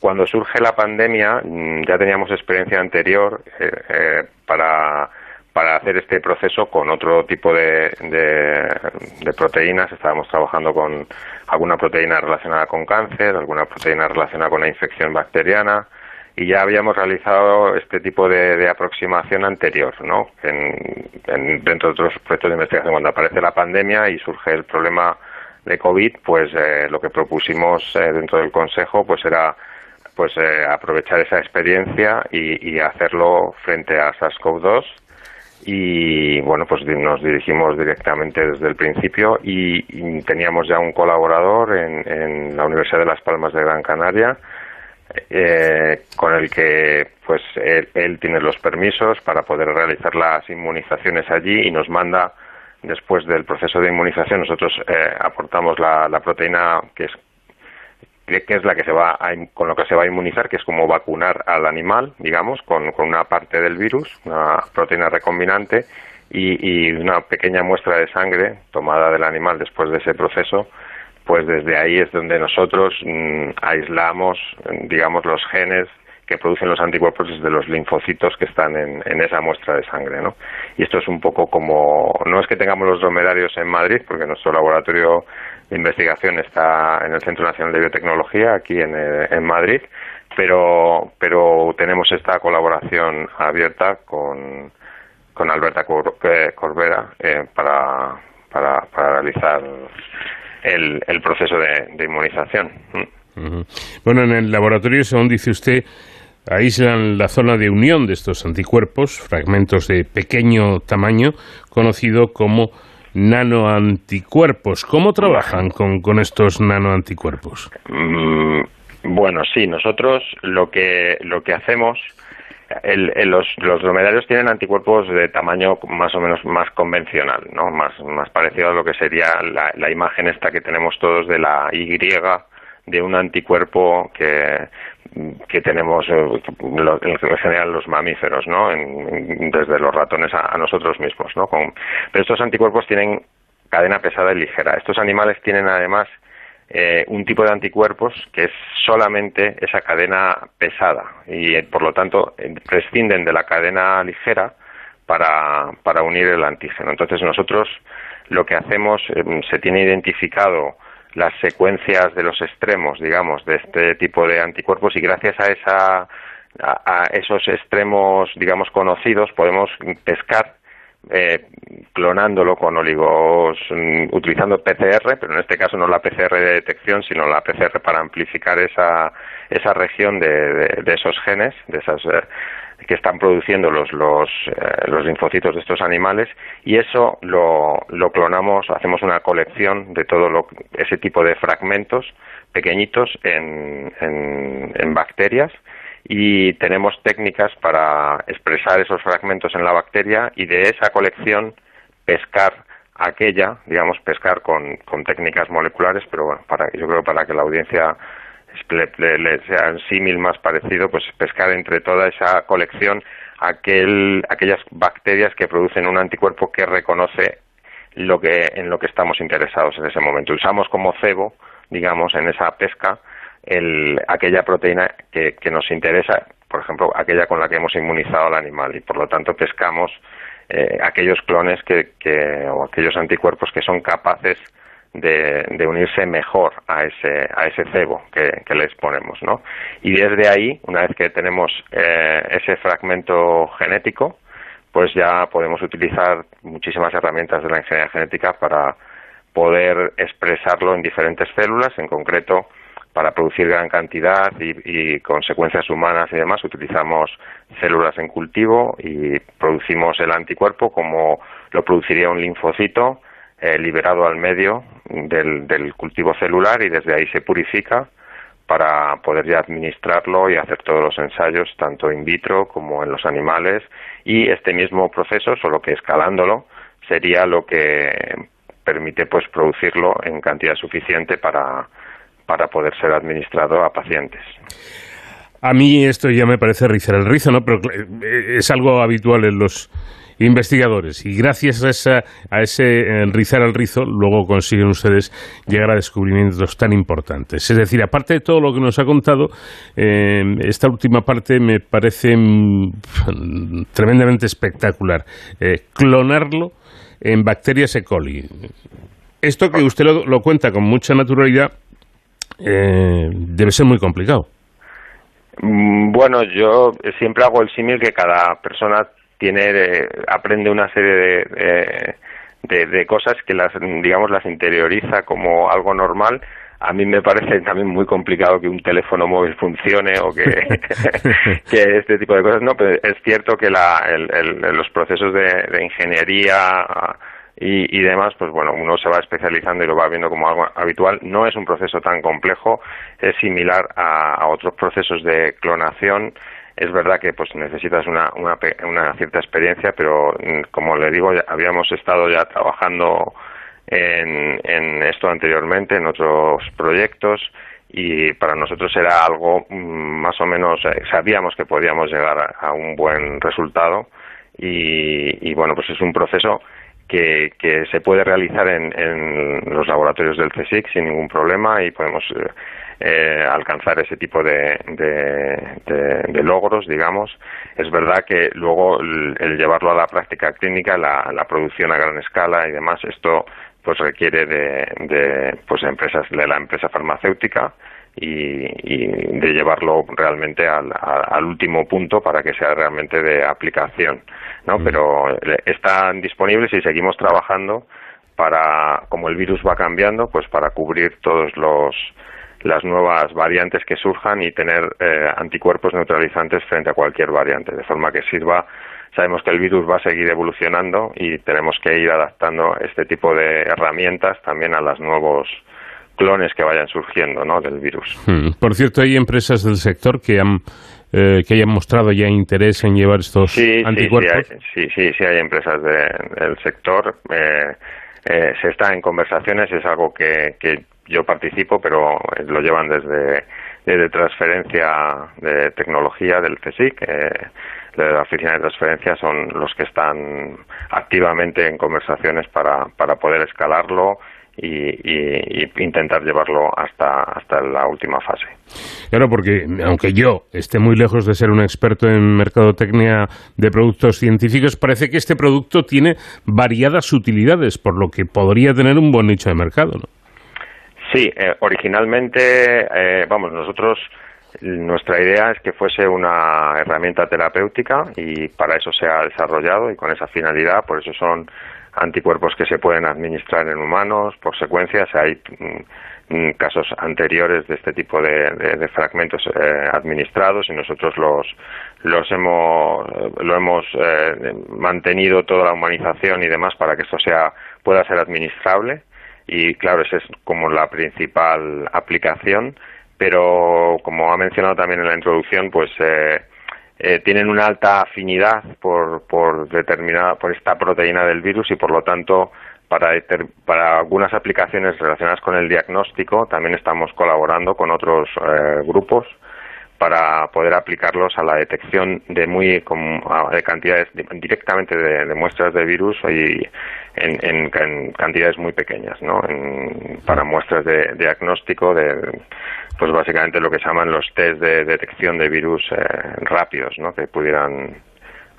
Cuando surge la pandemia, mm, ya teníamos experiencia anterior eh, eh, para, para hacer este proceso con otro tipo de, de, proteínas. Estábamos trabajando con alguna proteína relacionada con cáncer, alguna proteína relacionada con la infección bacteriana y ya habíamos realizado este tipo de, aproximación anterior, ¿no? En, dentro de otros proyectos de investigación, cuando aparece la pandemia y surge el problema de COVID, pues eh, lo que propusimos eh, dentro del Consejo pues era pues eh, aprovechar esa experiencia y, hacerlo frente a SARS-CoV-2 y bueno pues nos dirigimos directamente desde el principio y, teníamos ya un colaborador en, la Universidad de Las Palmas de Gran Canaria eh, con el que pues él, tiene los permisos para poder realizar las inmunizaciones allí y nos manda después del proceso de inmunización nosotros eh, aportamos la proteína que es que, es la que se va con lo que se va a inmunizar, que es como vacunar al animal, digamos, con, con una parte del virus, una proteína recombinante y, y, una pequeña muestra de sangre tomada del animal después de ese proceso, pues desde ahí es donde nosotros mm, aislamos, digamos, los genes que producen los anticuerpos desde los linfocitos que están en, esa muestra de sangre, ¿no? Y esto es un poco como, no es que tengamos los dromerarios en Madrid, porque nuestro laboratorio de investigación está en el Centro Nacional de Biotecnología, aquí en, eh, en Madrid, pero, pero tenemos esta colaboración abierta con, con Alberta eh, Corbera eh, para, para, para, realizar el, el proceso de, inmunización. Bueno, en el laboratorio, según dice usted, aíslan la zona de unión de estos anticuerpos, fragmentos de pequeño tamaño, conocido como nanoanticuerpos. ¿Cómo trabajan con, con estos nanoanticuerpos? Mm, bueno, sí, nosotros lo que, lo que hacemos, el, los, los dromedarios tienen anticuerpos de tamaño más o menos más convencional, ¿no? más, más parecido a lo que sería la, la imagen esta que tenemos todos de la Y de un anticuerpo que que tenemos eh, en general los mamíferos, ¿no? desde los ratones a, nosotros mismos, ¿no? pero estos anticuerpos tienen cadena pesada y ligera. Estos animales tienen además eh, un tipo de anticuerpos que es solamente esa cadena pesada y eh, por lo tanto prescinden de la cadena ligera para, para unir el antígeno. Entonces nosotros lo que hacemos se tiene identificado las secuencias de los extremos, digamos, de este tipo de anticuerpos y gracias a esa a, esos extremos, digamos, conocidos, podemos pescar eh, clonándolo con oligos, mm, utilizando PCR, pero en este caso no la PCR de detección, sino la PCR para amplificar esa, esa región de, de, esos genes, de esas eh, que están produciendo los, los, eh, los linfocitos de estos animales y eso lo, lo clonamos, hacemos una colección de todo lo, ese tipo de fragmentos pequeñitos en, en, en bacterias y tenemos técnicas para expresar esos fragmentos en la bacteria y de esa colección pescar aquella, digamos, pescar con, con técnicas moleculares, pero bueno, para, yo creo para que la audiencia le, sea un símil más parecido, pues pescar entre toda esa colección aquel, aquellas bacterias que producen un anticuerpo que reconoce lo que, en lo que estamos interesados en ese momento. Usamos como cebo, digamos, en esa pesca, el, aquella proteína que, que nos interesa, por ejemplo, aquella con la que hemos inmunizado al animal y por lo tanto pescamos eh, aquellos clones que, que, o aquellos anticuerpos que son capaces de, unirse mejor a ese, a ese cebo que, que les ponemos, ¿no? Y desde ahí, una vez que tenemos eh, ese fragmento genético, pues ya podemos utilizar muchísimas herramientas de la ingeniería genética para poder expresarlo en diferentes células, en concreto para producir gran cantidad y, y, consecuencias humanas y demás utilizamos células en cultivo y producimos el anticuerpo como lo produciría un linfocito eh, liberado al medio del, del, cultivo celular y desde ahí se purifica para poder ya administrarlo y hacer todos los ensayos tanto in vitro como en los animales y este mismo proceso solo que escalándolo sería lo que permite pues producirlo en cantidad suficiente para, para poder ser administrado a pacientes. A mí esto ya me parece rizar el rizo, ¿no? Pero eh, es algo habitual en los investigadores. Y gracias a, esa, a ese eh, rizar al rizo, luego consiguen ustedes llegar a descubrimientos tan importantes. Es decir, aparte de todo lo que nos ha contado, eh, esta última parte me parece mm, tremendamente espectacular. Eh, clonarlo en bacterias E. coli. Esto que usted lo, cuenta con mucha naturalidad debe ser muy complicado. Mm, bueno, yo siempre hago el símil que cada persona tiene eh, aprende una serie de, de, cosas que las digamos las interioriza como algo normal a mí me parece también muy complicado que un teléfono móvil funcione o que, que este tipo de cosas no pero es cierto que la, el, los procesos de, ingeniería y, y, demás, pues bueno, uno se va especializando y lo va viendo como algo habitual. No es un proceso tan complejo, es similar a, a otros procesos de clonación es verdad que pues necesitas una, una, una cierta experiencia, pero mm, como le digo, habíamos estado ya trabajando en, en esto anteriormente, en otros proyectos, y para nosotros era algo mm, más o menos, eh, sabíamos que podíamos llegar a, un buen resultado, y, y, bueno, pues es un proceso que, que se puede realizar en, en los laboratorios del CSIC sin ningún problema y podemos eh, eh, alcanzar ese tipo de, de, logros, digamos. Es verdad que luego el, llevarlo a la práctica clínica, la, la, producción a gran escala y demás, esto pues requiere de, de pues empresas de la empresa farmacéutica y, y de llevarlo realmente al, al, último punto para que sea realmente de aplicación, ¿no? Mm. Pero están disponibles y seguimos trabajando para, como el virus va cambiando, pues para cubrir todos los las nuevas variantes que surjan y tener eh, anticuerpos neutralizantes frente a cualquier variante, de forma que sirva. Sabemos que el virus va a seguir evolucionando y tenemos que ir adaptando este tipo de herramientas también a los nuevos clones que vayan surgiendo ¿no? del virus. Hmm. Por cierto, hay empresas del sector que han eh, que hayan mostrado ya interés en llevar estos anticuerpos. Sí, sí, sí, hay, empresas del sector. Eh, se está en conversaciones, es algo que, que yo participo, pero lo llevan desde, transferencia de tecnología del CSIC. Eh, de la oficina de transferencia son los que están activamente en conversaciones para, para poder escalarlo y, y, intentar llevarlo hasta, hasta la última fase. Claro, porque aunque yo esté muy lejos de ser un experto en mercadotecnia de productos científicos, parece que este producto tiene variadas utilidades, por lo que podría tener un buen nicho de mercado. ¿no? Sí, eh, originalmente, eh, vamos, nosotros, nuestra idea es que fuese una herramienta terapéutica y para eso se ha desarrollado y con esa finalidad, por eso son anticuerpos que se pueden administrar en humanos por secuencias. Hay mm, mm, casos anteriores de este tipo de, fragmentos eh, administrados y nosotros los los hemos lo hemos mantenido toda la humanización y demás para que esto sea pueda ser administrable y claro, esa es como la principal aplicación, pero como ha mencionado también en la introducción, pues eh, eh, tienen una alta afinidad por, por determinada, por esta proteína del virus y por lo tanto para, para algunas aplicaciones relacionadas con el diagnóstico también estamos colaborando con otros eh, grupos para poder aplicarlos a la detección de muy de cantidades directamente de, muestras de virus y en, cantidades muy pequeñas, ¿no? para muestras de, diagnóstico de pues básicamente lo que se llaman los test de detección de virus eh, rápidos, ¿no? Que pudieran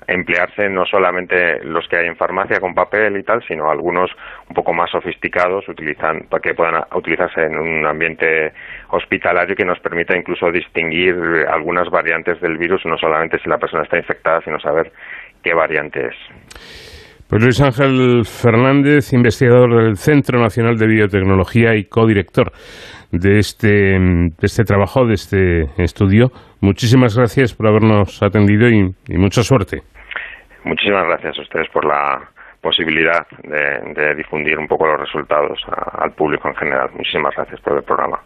emplearse no solamente los que hay en farmacia con papel y tal, sino algunos un poco más sofisticados utilizan, para que puedan utilizarse en un ambiente hospitalario que nos permita incluso distinguir algunas variantes del virus, no solamente si la persona está infectada, sino saber qué variante es. Pues Luis Ángel Fernández, investigador del Centro Nacional de Biotecnología y codirector de este, de este trabajo, de este estudio. Muchísimas gracias por habernos atendido y mucha suerte. Muchísimas gracias a ustedes por la posibilidad de, difundir un poco los resultados al público en general. Muchísimas gracias por el programa.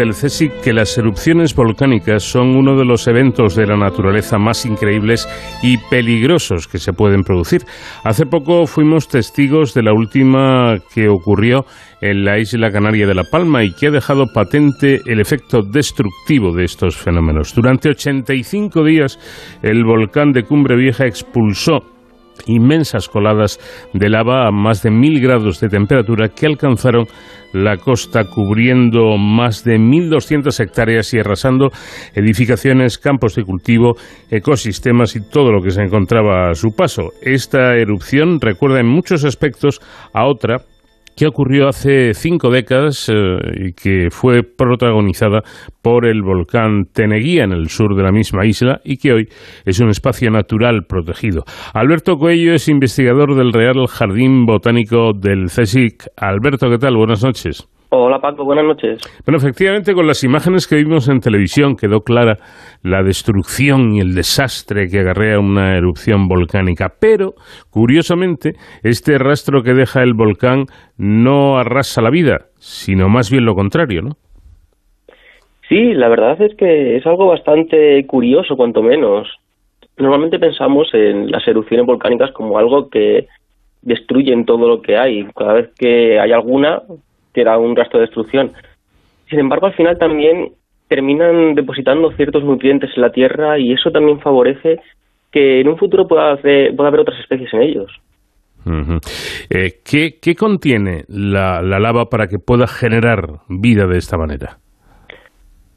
Del CSIC que las erupciones volcánicas son uno de los eventos de la naturaleza más increíbles y peligrosos que se pueden producir. Hace poco fuimos testigos de la última que ocurrió en la isla canaria de La Palma y que ha dejado patente el efecto destructivo de estos fenómenos. Durante 85 días el volcán de Cumbre Vieja expulsó inmensas coladas de lava a más de mil grados de temperatura que alcanzaron la costa cubriendo más de 1.200 hectáreas y arrasando edificaciones, campos de cultivo, ecosistemas y todo lo que se encontraba a su paso. Esta erupción recuerda en muchos aspectos a otra que ocurrió hace cinco décadas eh, y que fue protagonizada por el volcán Teneguía en el sur de la misma isla y que hoy es un espacio natural protegido. Alberto Coello es investigador del Real Jardín Botánico del CSIC. Alberto, ¿qué tal? Buenas noches. Hola Paco, buenas noches. Bueno, efectivamente, con las imágenes que vimos en televisión quedó clara la destrucción y el desastre que agarrea una erupción volcánica. Pero, curiosamente, este rastro que deja el volcán no arrasa la vida, sino más bien lo contrario, ¿no? Sí, la verdad es que es algo bastante curioso, cuanto menos. Normalmente pensamos en las erupciones volcánicas como algo que destruyen todo lo que hay. Cada vez que hay alguna, que era un rastro de destrucción. Sin embargo, al final también terminan depositando ciertos nutrientes en la tierra y eso también favorece que en un futuro pueda, haber, pueda haber otras especies en ellos. Eh, ¿qué, contiene la, lava para que pueda generar vida de esta manera?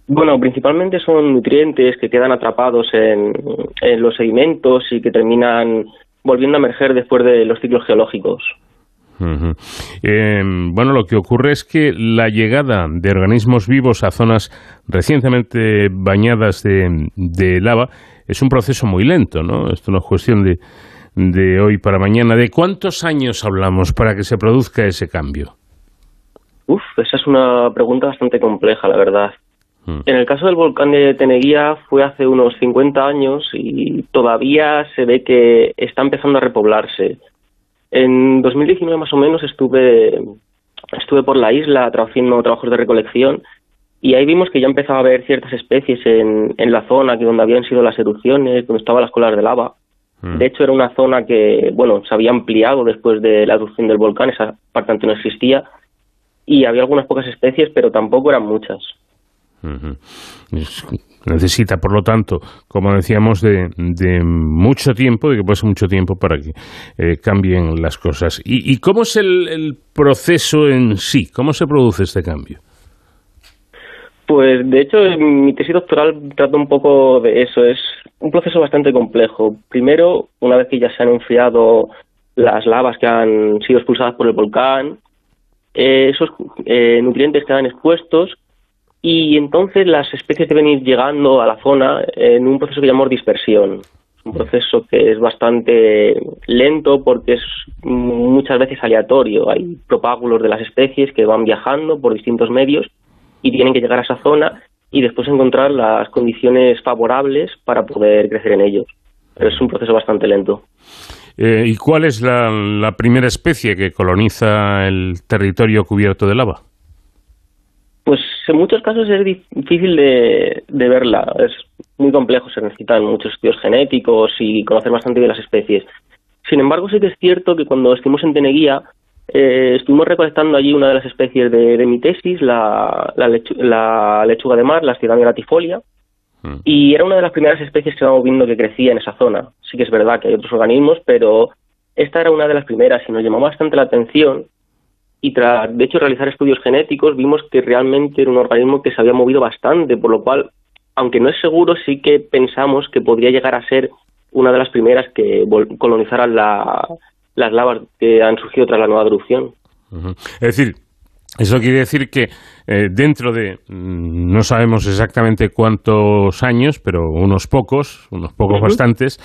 Bueno, principalmente son nutrientes que quedan atrapados en, en los sedimentos y que terminan volviendo a emerger después de los ciclos geológicos. Em, bueno, lo que ocurre es que la llegada de organismos vivos a zonas recientemente bañadas de, lava es un proceso muy lento, ¿no? Esto no es cuestión de, de hoy para mañana. ¿De cuántos años hablamos para que se produzca ese cambio? Uf, esa es una pregunta bastante compleja, la verdad. Hmm. En el caso del volcán de Teneguía fue hace unos 50 años y todavía se ve que está empezando a repoblarse. En 2019 más o menos estuve, estuve por la isla haciendo trabajos de recolección y ahí vimos que ya empezaba a haber ciertas especies en, en la zona que donde habían sido las erupciones, donde estaban las colas de lava. Mm. De hecho, era una zona que, bueno, se había ampliado después de la erupción del volcán, esa parte antes no existía, y había algunas pocas especies, pero tampoco eran muchas. Necesita, por lo tanto, como decíamos, de, mucho tiempo, de que pase mucho tiempo para que eh, cambien las cosas. ¿Y, cómo es el, proceso en sí? ¿Cómo se produce este cambio? Pues de hecho mi tesis doctoral trata un poco de eso, es un proceso bastante complejo. Primero, una vez que ya se han enfriado las lavas que han sido expulsadas por el volcán, eh, esos eh, nutrientes quedan expuestos y entonces las especies deben ir llegando a la zona en un proceso que llamamos dispersión. Un proceso que es bastante lento porque es muchas veces aleatorio. Hay propágulos de las especies que van viajando por distintos medios y tienen que llegar a esa zona y después encontrar las condiciones favorables para poder crecer en ellos. Pero es un proceso bastante lento. Eh, ¿Y cuál es la primera especie que coloniza el territorio cubierto de lava? Pues en muchos casos es difícil de, verla, es muy complejo, se necesitan muchos estudios genéticos y conocer bastante de las especies. Sin embargo, sí que es cierto que cuando estuvimos en Teneguía, eh, estuvimos recolectando allí una de las especies de, de mi tesis, la, la, lechuga de mar, la Stirania latifolia, mm. y era una de las primeras especies que estábamos viendo que crecía en esa zona. Sí que es verdad que hay otros organismos, pero esta era una de las primeras y nos llamó bastante la atención y tras, de hecho, realizar estudios genéticos vimos que realmente era un organismo que se había movido bastante, por lo cual, aunque no es seguro, sí que pensamos que podría llegar a ser una de las primeras que colonizaran las lavas que han surgido tras la nueva erupción. Es decir, eso quiere decir que eh, dentro de, mm, no sabemos exactamente cuántos años, pero unos pocos, unos pocos bastantes,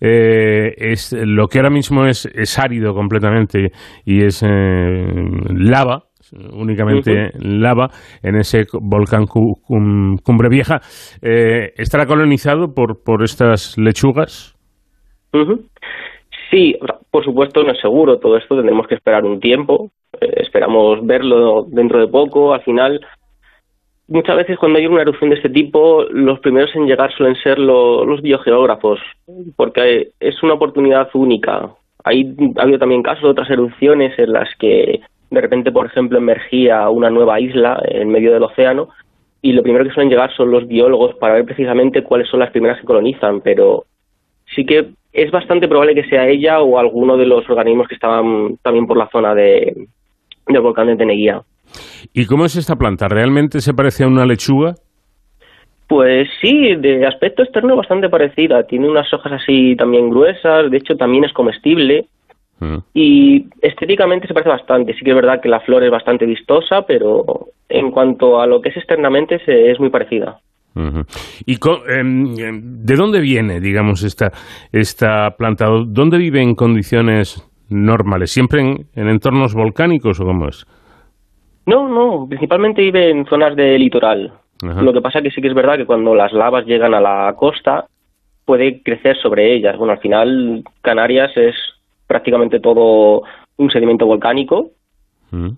eh, es lo que ahora mismo es, es árido completamente y es eh, lava, únicamente lava en ese volcán Cumbre Vieja, ¿estará colonizado por, por estas lechugas? Sí, por supuesto no es seguro. Todo esto, tendremos que esperar un tiempo, eh, esperamos verlo dentro de poco, al final muchas veces cuando hay una erupción de este tipo, los primeros en llegar suelen ser los biogeógrafos, porque es una oportunidad única. Hay, ha habido también casos de otras erupciones en las que de repente, por ejemplo, emergía una nueva isla en medio del océano y lo primero que suelen llegar son los biólogos para ver precisamente cuáles son las primeras que colonizan, pero sí que es bastante probable que sea ella o alguno de los organismos que estaban también por la zona de, del volcán de Teneguía. ¿Y cómo es esta planta? ¿Realmente se parece a una lechuga? Pues sí, de aspecto externo bastante parecida. Tiene unas hojas así también gruesas, de hecho también es comestible. Mm. Y estéticamente se parece bastante. Sí que es verdad que la flor es bastante vistosa, pero en cuanto a lo que es externamente es muy parecida. ¿Y em, em, de dónde viene, digamos, esta, esta planta? ¿Dónde vive en condiciones normales? ¿Siempre en entornos volcánicos o cómo es? No, no, principalmente vive en zonas de litoral. Lo que pasa que sí que es verdad que cuando las lavas llegan a la costa puede crecer sobre ellas. Bueno, al final Canarias es prácticamente todo un sedimento volcánico mm.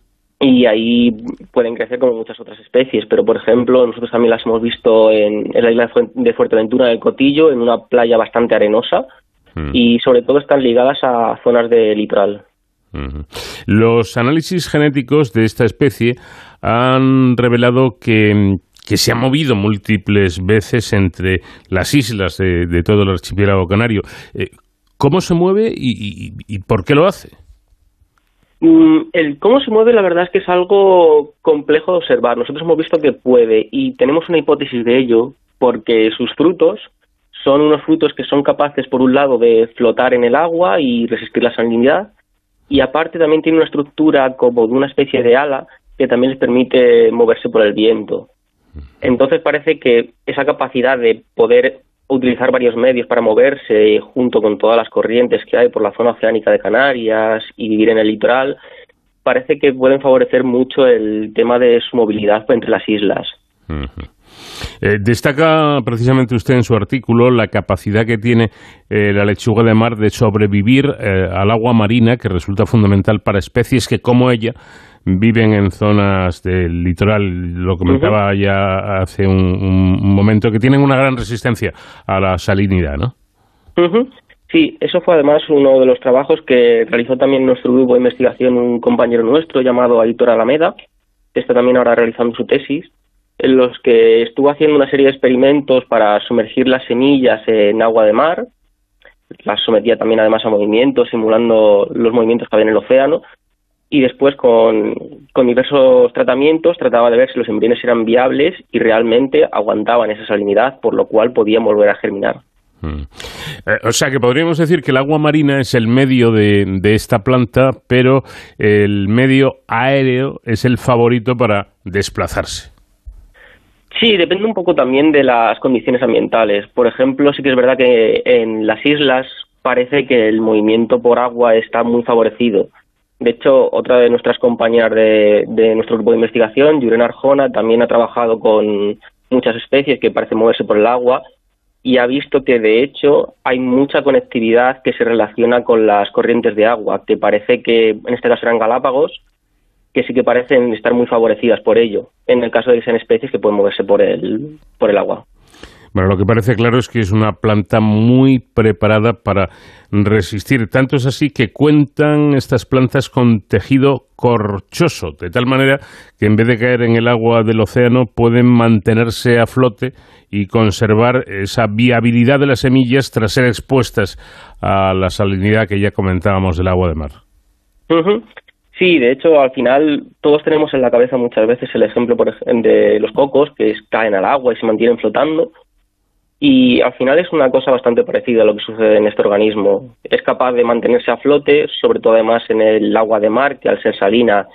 y ahí pueden crecer como muchas otras especies. Pero, por ejemplo, nosotros también las hemos visto en, la isla de Fuerteventura, del Cotillo, en una playa bastante arenosa mm. y sobre todo están ligadas a zonas de litoral. Los análisis genéticos de esta especie han revelado que, se ha movido múltiples veces entre las islas de, todo el archipiélago canario. Eh, ¿Cómo se mueve y, por qué lo hace? Mm, el cómo se mueve, la verdad es que es algo complejo de observar. Nosotros hemos visto que puede y tenemos una hipótesis de ello porque sus frutos son unos frutos que son capaces, por un lado, de flotar en el agua y resistir la salinidad, y aparte también tiene una estructura como de una especie de ala que también les permite moverse por el viento. Entonces parece que esa capacidad de poder utilizar varios medios para moverse junto con todas las corrientes que hay por la zona oceánica de Canarias y vivir en el litoral, parece que pueden favorecer mucho el tema de su movilidad entre las islas. Eh, destaca precisamente usted en su artículo la capacidad que tiene eh, la lechuga de mar de sobrevivir eh, al agua marina, que resulta fundamental para especies que, como ella, viven en zonas del litoral, lo comentaba ya hace un, momento, que tienen una gran resistencia a la salinidad, ¿no? Sí, eso fue además uno de los trabajos que realizó también nuestro grupo de investigación un compañero nuestro llamado Aitor Alameda, que está también ahora realizando su tesis, en los que estuvo haciendo una serie de experimentos para sumergir las semillas en agua de mar, las sometía también además a movimientos, simulando los movimientos que había en el océano, y después con, diversos tratamientos trataba de ver si los embriones eran viables y realmente aguantaban esa salinidad, por lo cual podían volver a germinar. Mm. Eh, o sea que podríamos decir que el agua marina es el medio de, esta planta, pero el medio aéreo es el favorito para desplazarse. Sí, depende un poco también de las condiciones ambientales. Por ejemplo, sí que es verdad que en las islas parece que el movimiento por agua está muy favorecido. De hecho, otra de nuestras compañeras de, nuestro grupo de investigación, Yurena Arjona, también ha trabajado con muchas especies que parecen moverse por el agua y ha visto que, de hecho, hay mucha conectividad que se relaciona con las corrientes de agua, que parece que, en este caso eran Galápagos, que sí que parecen estar muy favorecidas por ello, en el caso de que sean especies que pueden moverse por el, por el agua. Bueno, lo que parece claro es que es una planta muy preparada para resistir. Tanto es así que cuentan estas plantas con tejido corchoso, de tal manera que en vez de caer en el agua del océano pueden mantenerse a flote y conservar esa viabilidad de las semillas tras ser expuestas a la salinidad que ya comentábamos del agua de mar. Sí, de hecho, al final todos tenemos en la cabeza muchas veces el ejemplo por ejemplo, de los cocos que caen al agua y se mantienen flotando. Y al final es una cosa bastante parecida a lo que sucede en este organismo. Es capaz de mantenerse a flote, sobre todo además en el agua de mar, que al ser salina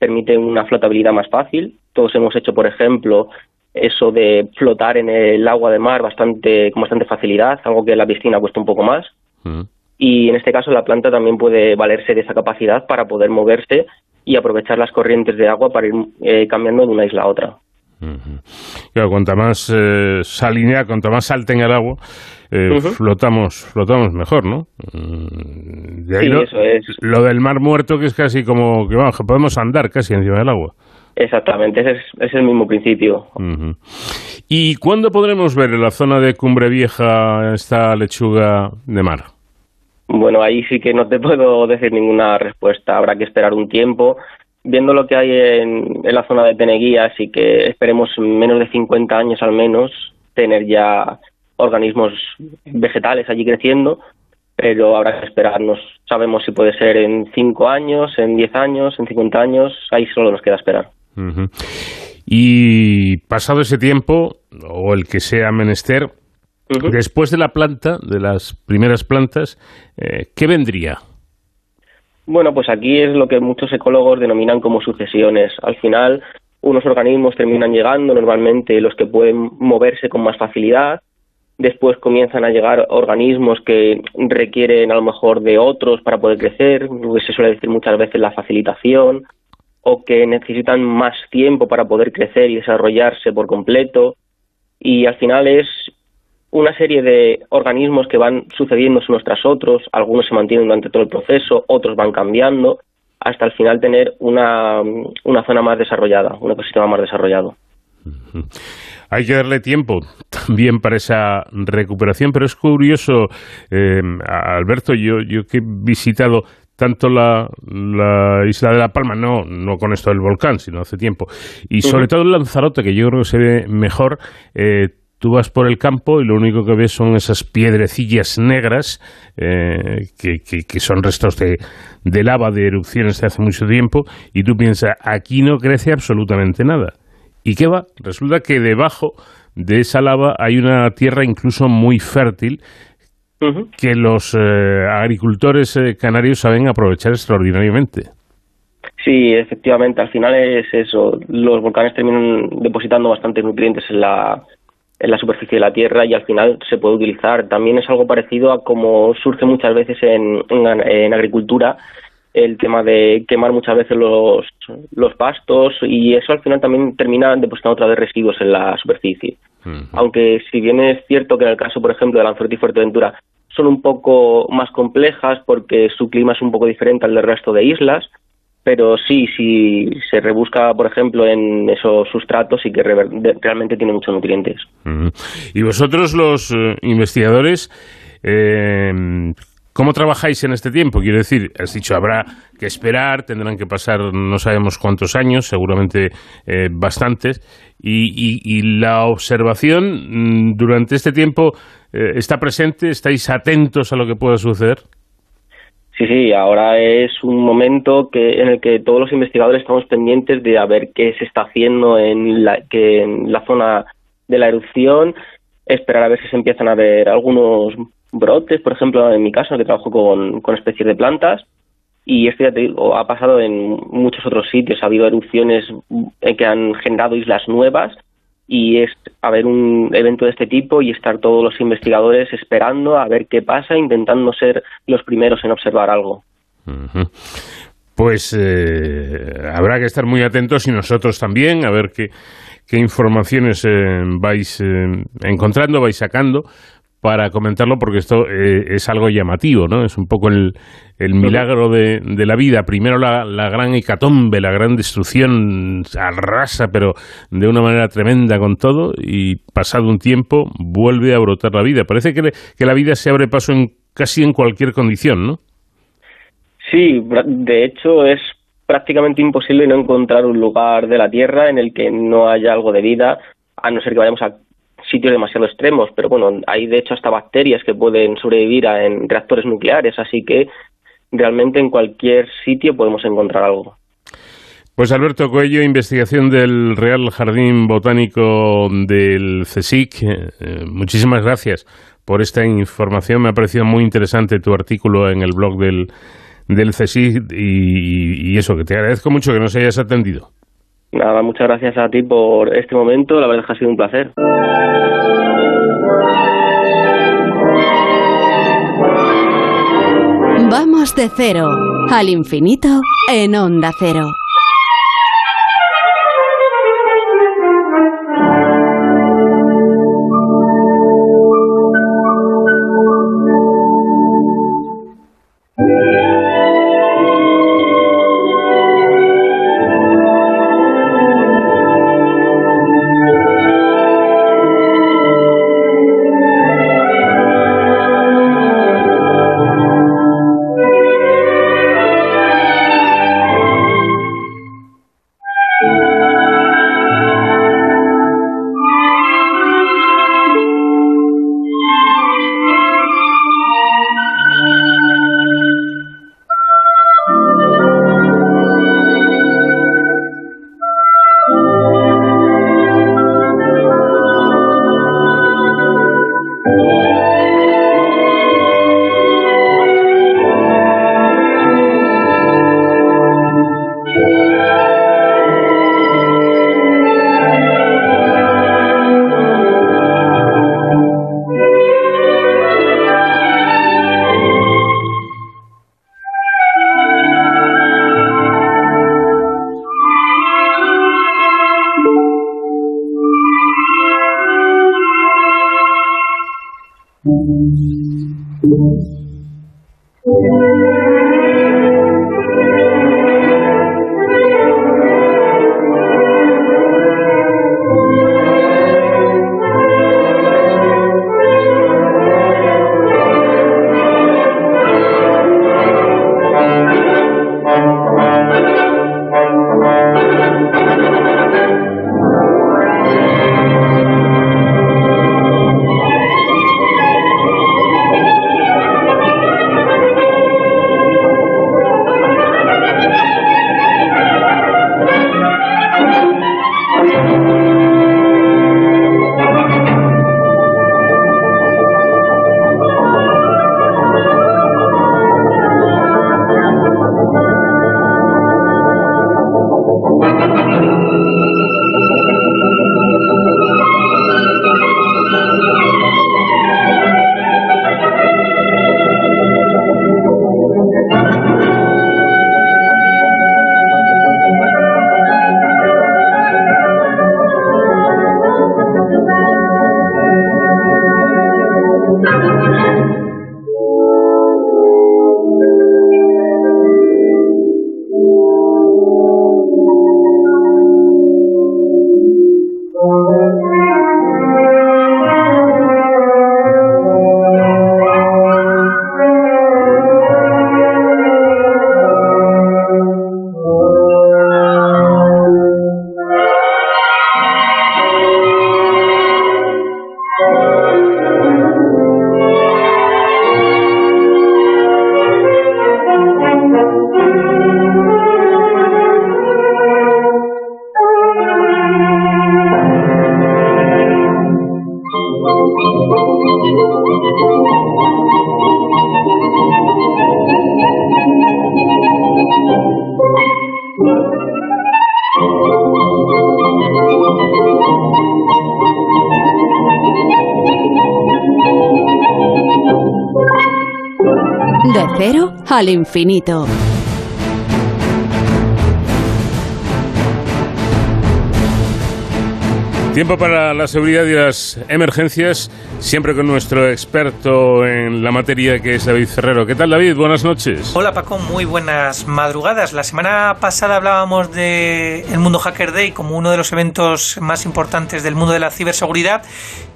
permite una flotabilidad más fácil. Todos hemos hecho, por ejemplo, eso de flotar en el agua de mar bastante con bastante facilidad, algo que la piscina cuesta un poco más. Mm y en este caso la planta también puede valerse de esa capacidad para poder moverse y aprovechar las corrientes de agua para ir eh, cambiando de una isla a otra. Claro, cuanta más eh, salinidad, cuanto más sal tenga el agua, eh, flotamos, flotamos mejor, ¿no? Mm, de ahí Sí, lo, eso es. lo del mar muerto, que es casi como que vamos, que podemos andar casi encima del agua. Exactamente, ese es, es el mismo principio. ¿Y cuándo podremos ver en la zona de Cumbre Vieja esta lechuga de mar? Bueno, ahí sí que no te puedo decir ninguna respuesta. Habrá que esperar un tiempo. Viendo lo que hay en, la zona de Peneguía, sí que esperemos en menos de 50 años al menos tener ya organismos vegetales allí creciendo, pero habrá que esperar. No sabemos si puede ser en 5 años, en 10 años, en 50 años. Ahí solo nos queda esperar. Y pasado ese tiempo, o el que sea menester, después de la planta, de las primeras plantas, eh, ¿qué vendría? Bueno, pues aquí es lo que muchos ecólogos denominan como sucesiones. Al final, unos organismos terminan llegando, normalmente los que pueden moverse con más facilidad. Después comienzan a llegar organismos que requieren a lo mejor de otros para poder crecer, lo que se suele decir muchas veces la facilitación, o que necesitan más tiempo para poder crecer y desarrollarse por completo. Y al final es una serie de organismos que van sucediéndose unos tras otros, algunos se mantienen durante todo el proceso, otros van cambiando, hasta al final tener una, una zona más desarrollada, un ecosistema más desarrollado. Hay que darle tiempo también para esa recuperación, pero es curioso, eh, Alberto, yo, yo que he visitado tanto la, la isla de La Palma, no, no con esto del volcán, sino hace tiempo, y sobre todo en Lanzarote, que yo creo que se ve mejor, eh, tú vas por el campo y lo único que ves son esas piedrecillas negras eh, que, que- que son restos de, de lava, de erupciones de hace mucho tiempo, y tú piensas, aquí no crece absolutamente nada. ¿Y qué va? Resulta que debajo de esa lava hay una tierra incluso muy fértil que los eh, agricultores eh, canarios saben aprovechar extraordinariamente. Sí, efectivamente, al final es eso. Los volcanes terminan depositando bastantes nutrientes en la, en la superficie de la Tierra y al final se puede utilizar. También es algo parecido a como surge muchas veces en, en, en agricultura el tema de quemar muchas veces los, los pastos y eso al final también termina depositando otra vez residuos en la superficie. Aunque si bien es cierto que en el caso, por ejemplo, de Lanzarote y Fuerteventura son un poco más complejas porque su clima es un poco diferente al del resto de islas, pero sí, si se rebusca, por ejemplo, en esos sustratos y que realmente tiene muchos nutrientes. Y vosotros, los eh, investigadores, eh, ¿cómo trabajáis en este tiempo? Quiero decir, has dicho, habrá que esperar, tendrán que pasar no sabemos cuántos años, seguramente eh, bastantes, y la observación mm, durante este tiempo eh, está presente, estáis atentos a lo que pueda suceder. Sí, sí, ahora es un momento que en el que todos los investigadores estamos pendientes de a ver qué se está haciendo en la, que en la zona de la erupción, esperar a ver si se empiezan a ver algunos brotes, por ejemplo, en mi caso, que trabajo con, con especies de plantas, y esto ya te digo, ha pasado en muchos otros sitios, ha habido erupciones que han generado islas nuevas, y es a ver un evento de este tipo y estar todos los investigadores esperando a ver qué pasa, intentando ser los primeros en observar algo. Pues eh, habrá que estar muy atentos y nosotros también, a ver qué, qué informaciones eh, vais eh, encontrando, vais sacando para comentarlo, porque esto eh, es algo llamativo, ¿no? Es un poco el, el milagro de, de la vida. Primero la, la gran hecatombe, la gran destrucción arrasa, pero de una manera tremenda con todo, y pasado un tiempo vuelve a brotar la vida. Parece que, le- que la vida se abre paso en casi en cualquier condición, ¿no? Sí, de hecho es prácticamente imposible no encontrar un lugar de la Tierra en el que no haya algo de vida, a no ser que vayamos a sitios demasiado extremos, pero bueno, hay de hecho hasta bacterias que pueden sobrevivir a- en reactores nucleares, así que realmente en cualquier sitio podemos encontrar algo. Pues Alberto Coello, investigación del Real Jardín Botánico del CSIC. Eh, eh, muchísimas gracias por esta información. Me ha parecido muy interesante tu artículo en el blog del, del CSIC y, y eso, que te agradezco mucho que nos hayas atendido. Nada, muchas gracias a ti por este momento, la verdad es que ha sido un placer. Vamos de cero al infinito en Onda Cero. Al infinito. Tiempo para la seguridad y las emergencias, siempre con nuestro experto en la materia que es David Ferrero. ¿Qué tal David? Buenas noches. Hola Paco, muy buenas madrugadas. La semana pasada hablábamos de el Mundo Hacker Day como uno de los eventos más importantes del mundo de la ciberseguridad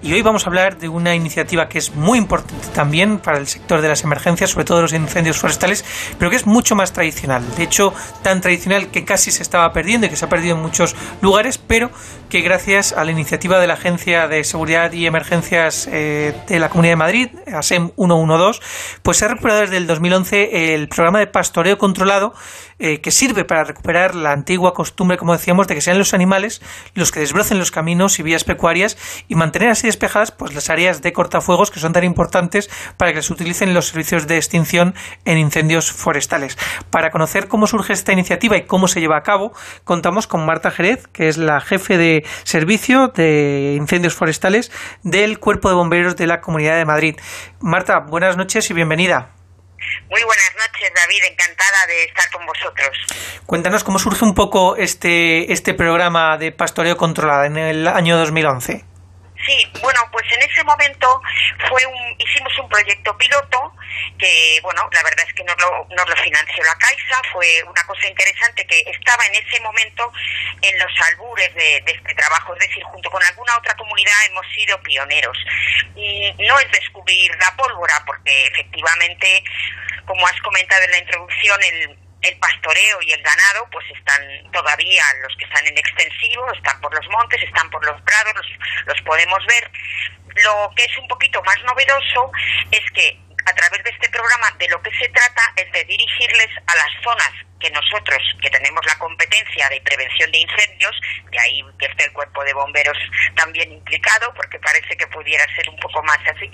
y hoy vamos a hablar de una iniciativa que es muy importante también para el sector de las emergencias, sobre todo los incendios forestales, pero que es mucho más tradicional. De hecho, tan tradicional que casi se estaba perdiendo y que se ha perdido en muchos lugares, pero que gracias a la iniciativa de la Agencia de Seguridad y Emergencias eh, de la Comunidad de Madrid, ASEM 112, pues se ha recuperado desde el 2011 el programa de pastoreo controlado eh, que sirve para recuperar la antigua costumbre, como decíamos, de que sean los animales los que desbrocen los caminos y vías pecuarias y mantener así despejadas pues las áreas de cortafuegos que son tan importantes para que se utilicen los servicios de extinción en incendios forestales. Para conocer cómo surge esta iniciativa y cómo se lleva a cabo, contamos con Marta Jerez, que es la jefe de servicio de incendios forestales del Cuerpo de Bomberos de la Comunidad de Madrid. Marta, buenas noches y bienvenida. Muy buenas noches, David. Encantada de estar con vosotros. Cuéntanos cómo surge un poco este, este programa de pastoreo controlado en el año 2011. Sí, bueno, pues en ese momento fue un, hicimos un proyecto piloto que, bueno, la verdad es que nos lo, nos lo financió la Caixa, fue una cosa interesante que estaba en ese momento en los albures de, este trabajo, es decir, junto con alguna otra comunidad hemos sido pioneros. Y no es descubrir la pólvora, porque efectivamente, como has comentado en la introducción, el, el pastoreo y el ganado pues están todavía los que están en extensivo, están por los montes, están por los prados, los, los podemos ver. Lo que es un poquito más novedoso es que a través de este programa de lo que se trata es de dirigirles a las zonas que nosotros, que tenemos la competencia de prevención de incendios, de ahí que esté el cuerpo de bomberos también implicado, porque parece que pudiera ser un poco más así,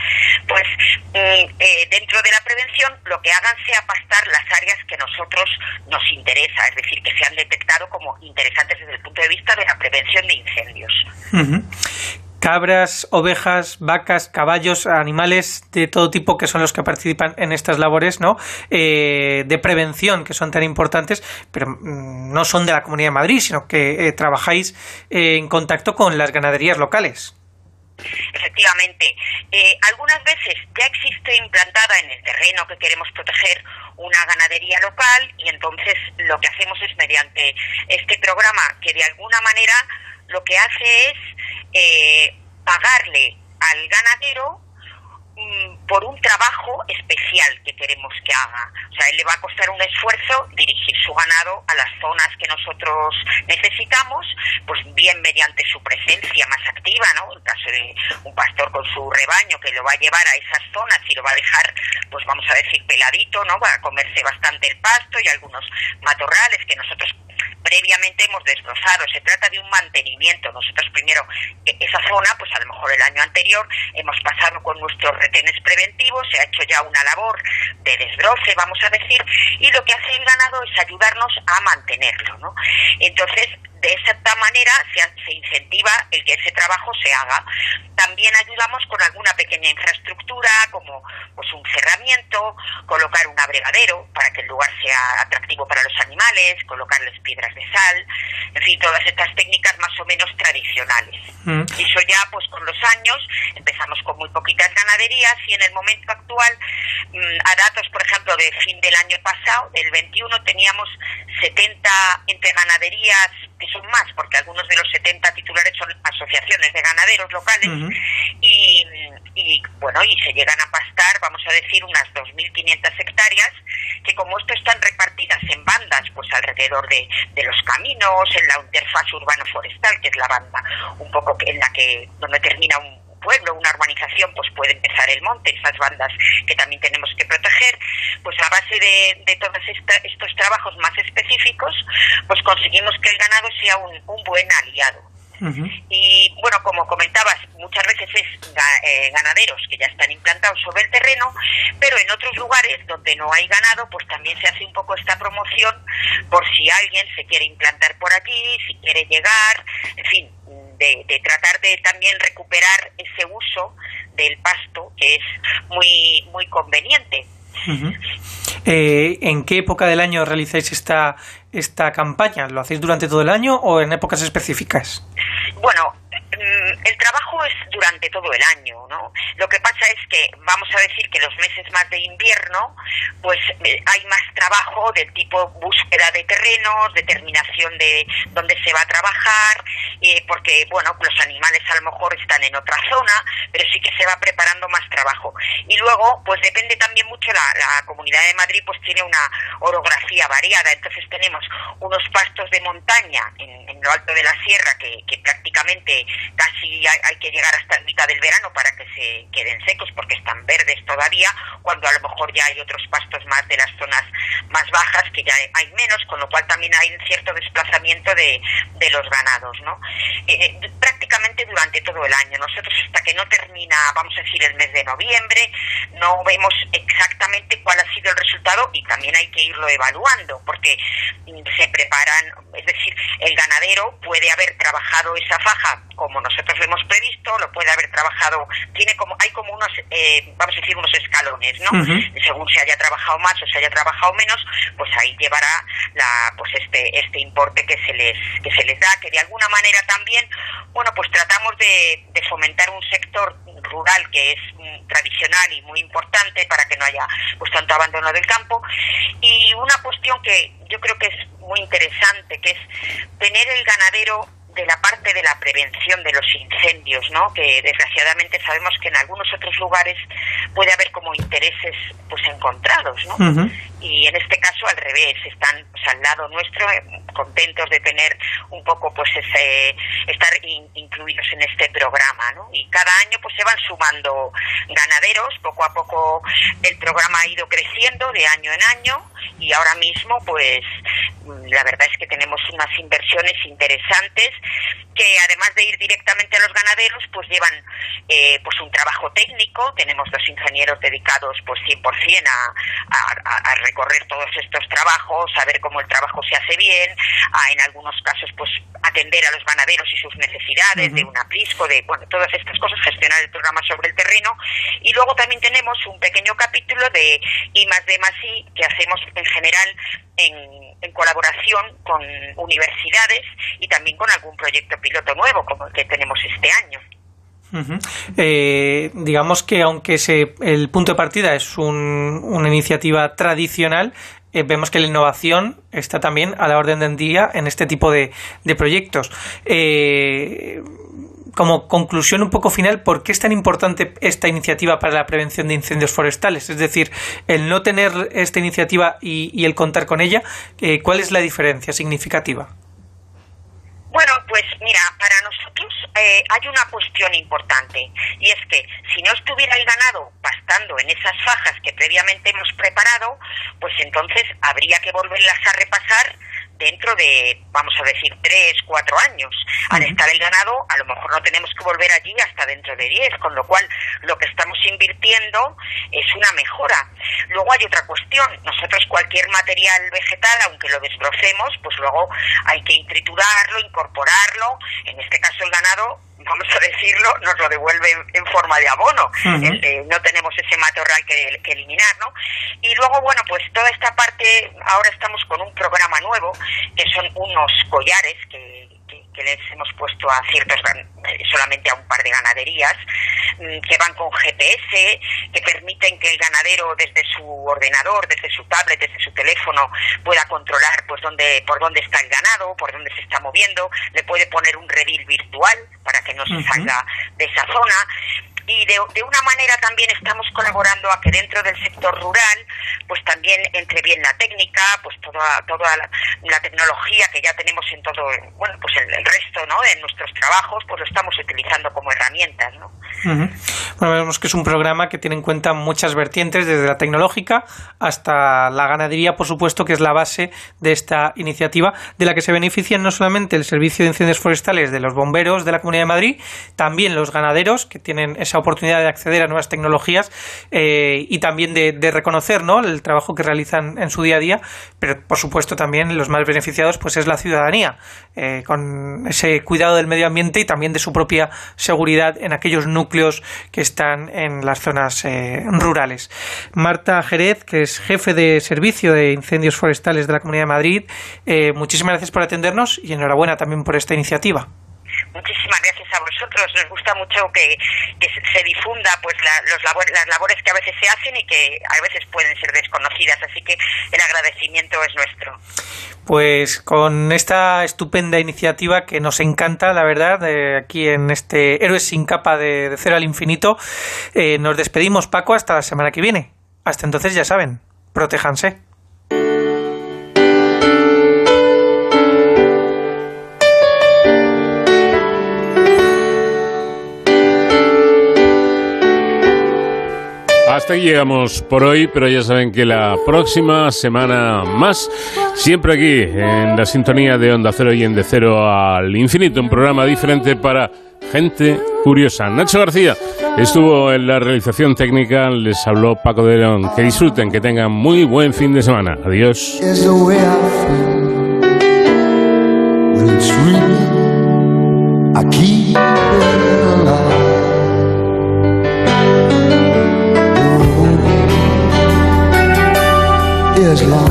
pues mm, eh, dentro de la prevención lo que hagan sea pastar las áreas que nosotros nos interesa, es decir, que se han detectado como interesantes desde el punto de vista de la prevención de incendios cabras, ovejas, vacas, caballos, animales de todo tipo que son los que participan en estas labores ¿no? Eh, de prevención que son tan importantes, pero mm, no son de la Comunidad de Madrid, sino que eh, trabajáis eh, en contacto con las ganaderías locales. Efectivamente, eh, algunas veces ya existe implantada en el terreno que queremos proteger una ganadería local y entonces lo que hacemos es mediante este programa que de alguna manera lo que hace es eh, pagarle al ganadero Mm, por un trabajo especial que queremos que haga. O sea, él le va a costar un esfuerzo dirigir su ganado a las zonas que nosotros necesitamos, pues bien mediante su presencia más activa, ¿no? En caso de un pastor con su rebaño que lo va a llevar a esas zonas y lo va a dejar, pues vamos a decir, peladito, ¿no? Va a comerse bastante el pasto y algunos matorrales que nosotros previamente hemos desbrozado. Se trata de un mantenimiento. Nosotros primero, e-, esa zona, pues a lo mejor el año anterior hemos pasado con nuestros retenes preventivos, se ha hecho ya una labor de desbroce, vamos a decir, y lo que hace el ganado es ayudarnos a mantenerlo, ¿no? Entonces, de esta manera se, incentiva el que ese trabajo se haga. También ayudamos con alguna pequeña infraestructura, como pues un cerramiento, colocar un abregadero para que el lugar sea atractivo para los animales, colocarles piedras de sal, en fin, todas estas técnicas más o menos tradicionales. Mm. Y eso ya, pues con los años, empezamos con muy poquitas ganaderías y en el momento actual, mm, a datos, por ejemplo, de fin del año pasado, del 21, teníamos 70 entre ganaderías que son más, porque algunos de los 70 titulares son asociaciones de ganaderos locales, y, y, bueno, y se llegan a pastar, vamos a decir, unas 2.500 hectáreas, que como esto están repartidas en bandas, pues alrededor de, de los caminos, en la interfaz urbano-forestal, que es la banda un poco en la que, donde termina un pueblo, una urbanización, pues puede empezar el monte, esas bandas que también tenemos que proteger, pues a base de, de todos estos trabajos más específicos, pues conseguimos que el ganado sea un, un buen aliado. Y bueno, como comentabas, muchas veces es eh, ganaderos que ya están implantados sobre el terreno, pero en otros lugares donde no hay ganado, pues también se hace un poco esta promoción por si alguien se quiere implantar por allí, si quiere llegar, en fin, de, tratar de también recuperar ese uso del pasto que es muy, muy conveniente. Eh, ¿En qué época del año realizáis esta, esta campaña? ¿Lo hacéis durante todo el año o en épocas específicas? Bueno, el trabajo es durante todo el año, ¿no? Lo que pasa es que vamos a decir que los meses más de invierno, pues eh, hay más trabajo del tipo búsqueda de terrenos, determinación de dónde se va a trabajar, eh, porque, bueno, los animales a lo mejor están en otra zona, pero sí que se va preparando más trabajo. Y luego, pues depende también mucho, la, Comunidad de Madrid pues tiene una orografía variada, entonces tenemos unos pastos de montaña en, lo alto de la sierra que prácticamente casi hay, que llegar hasta mitad del verano para que se queden secos porque están verdes todavía, cuando a lo mejor ya hay otros pastos más de las zonas más bajas que ya hay menos, con lo cual también hay un cierto desplazamiento de, de los ganados, ¿no? Eh, prácticamente durante todo el año. Nosotros hasta que no termina, vamos a decir, el mes de noviembre, no vemos exactamente cuál ha sido el resultado y también hay que irlo evaluando porque se preparan, es decir, el ganadero puede haber trabajado esa faja como nosotros lo hemos previsto, lo puede haber trabajado, tiene como, hay como unos, eh, vamos a decir, unos escalones, ¿no? Según se haya trabajado más o se haya trabajado menos, pues ahí llevará la, pues este, este importe que se les, que se les da, que de alguna manera también, bueno, pues tratamos de, de fomentar un sector rural que es mm, tradicional y muy importante para que no haya pues tanto abandono del campo y una cuestión que yo creo que es muy interesante que es tener el ganadero de la parte de la prevención de los incendios, ¿no? Que desgraciadamente sabemos que en algunos otros lugares puede haber como intereses pues encontrados, ¿no? Y en este caso al revés, están pues, al lado nuestro eh, contentos de tener un poco pues ese estar incluidos en este programa, ¿no? Y cada año pues se van sumando ganaderos, poco a poco el programa ha ido creciendo de año en año y ahora mismo pues la verdad es que tenemos unas inversiones interesantes que además de ir directamente a los ganaderos, pues llevan eh, pues un trabajo técnico. Tenemos dos ingenieros dedicados pues 100% a, a, recorrer todos estos trabajos, a ver cómo el trabajo se hace bien, a en algunos casos pues atender a los ganaderos y sus necesidades de un aprisco, de bueno, todas estas cosas, gestionar el programa sobre el terreno. Y luego también tenemos un pequeño capítulo de I más D más I que hacemos en general en en colaboración con universidades y también con algún proyecto piloto nuevo como el que tenemos este año. Eh, digamos que aunque el punto de partida es una iniciativa tradicional, eh, vemos que la innovación está también a la orden del día en este tipo de, proyectos. Eh, como conclusión un poco final, ¿por qué es tan importante esta iniciativa para la prevención de incendios forestales? Es decir, el no tener esta iniciativa y, el contar con ella, ¿cuál es la diferencia significativa? Bueno, pues mira, para nosotros eh, hay una cuestión importante y es que si no estuviera el ganado pastando en esas fajas que previamente hemos preparado, pues entonces habría que volverlas a repasar dentro de, vamos a decir, tres, cuatro años. Al estar el ganado, a lo mejor no tenemos que volver allí hasta dentro de diez, con lo cual lo que estamos invirtiendo es una mejora. Luego hay otra cuestión. Nosotros cualquier material vegetal, aunque lo desbrocemos, pues luego hay que triturarlo, incorporarlo. En este caso el ganado vamos a decirlo, nos lo devuelve en, forma de abono. Eh, no tenemos ese matorral que, que, eliminar, ¿no? Y luego, bueno, pues toda esta parte, ahora estamos con un programa nuevo, que son unos collares que, que les hemos puesto a ciertos, eh, solamente a un par de ganaderías, mm, que van con GPS, que permiten que el ganadero desde su ordenador, desde su tablet, desde su teléfono, pueda controlar pues dónde, por dónde está el ganado, por dónde se está moviendo, le puede poner un redil virtual para que no se salga de esa zona. Y de, de, una manera también estamos colaborando a que dentro del sector rural pues también entre bien la técnica pues toda toda la, tecnología que ya tenemos en todo bueno pues el, resto no de nuestros trabajos pues lo estamos utilizando como herramientas no bueno vemos que es un programa que tiene en cuenta muchas vertientes desde la tecnológica hasta la ganadería por supuesto que es la base de esta iniciativa de la que se benefician no solamente el servicio de incendios forestales de los bomberos de la Comunidad de Madrid también los ganaderos que tienen esa oportunidad de acceder a nuevas tecnologías eh, y también de, reconocer ¿no? el trabajo que realizan en su día a día, pero por supuesto también los más beneficiados pues es la ciudadanía, eh, con ese cuidado del medio ambiente y también de su propia seguridad en aquellos núcleos que están en las zonas eh, rurales. Marta Jerez, que es jefe de servicio de incendios forestales de la Comunidad de Madrid, muchísimas gracias por atendernos y enhorabuena también por esta iniciativa. Muchísimas gracias a vosotros. Nos gusta mucho que, se difunda pues los las labores que a veces se hacen y que a veces pueden ser desconocidas. Así que el agradecimiento es nuestro. Pues con esta estupenda iniciativa que nos encanta, la verdad, aquí en este Héroes sin capa de, cero al infinito, eh, nos despedimos, Paco, hasta la semana que viene. Hasta entonces, ya saben, protéjanse. Hasta aquí llegamos por hoy, pero ya saben que la próxima semana más, siempre aquí en la sintonía de Onda Cero y en De Cero al Infinito, un programa diferente para gente curiosa. Nacho García estuvo en la realización técnica, les habló Paco de León. Que disfruten, que tengan muy buen fin de semana. Adiós. Is long.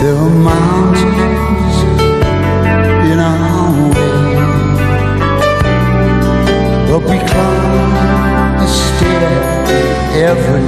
There are mountains in our way, but we climb a stair every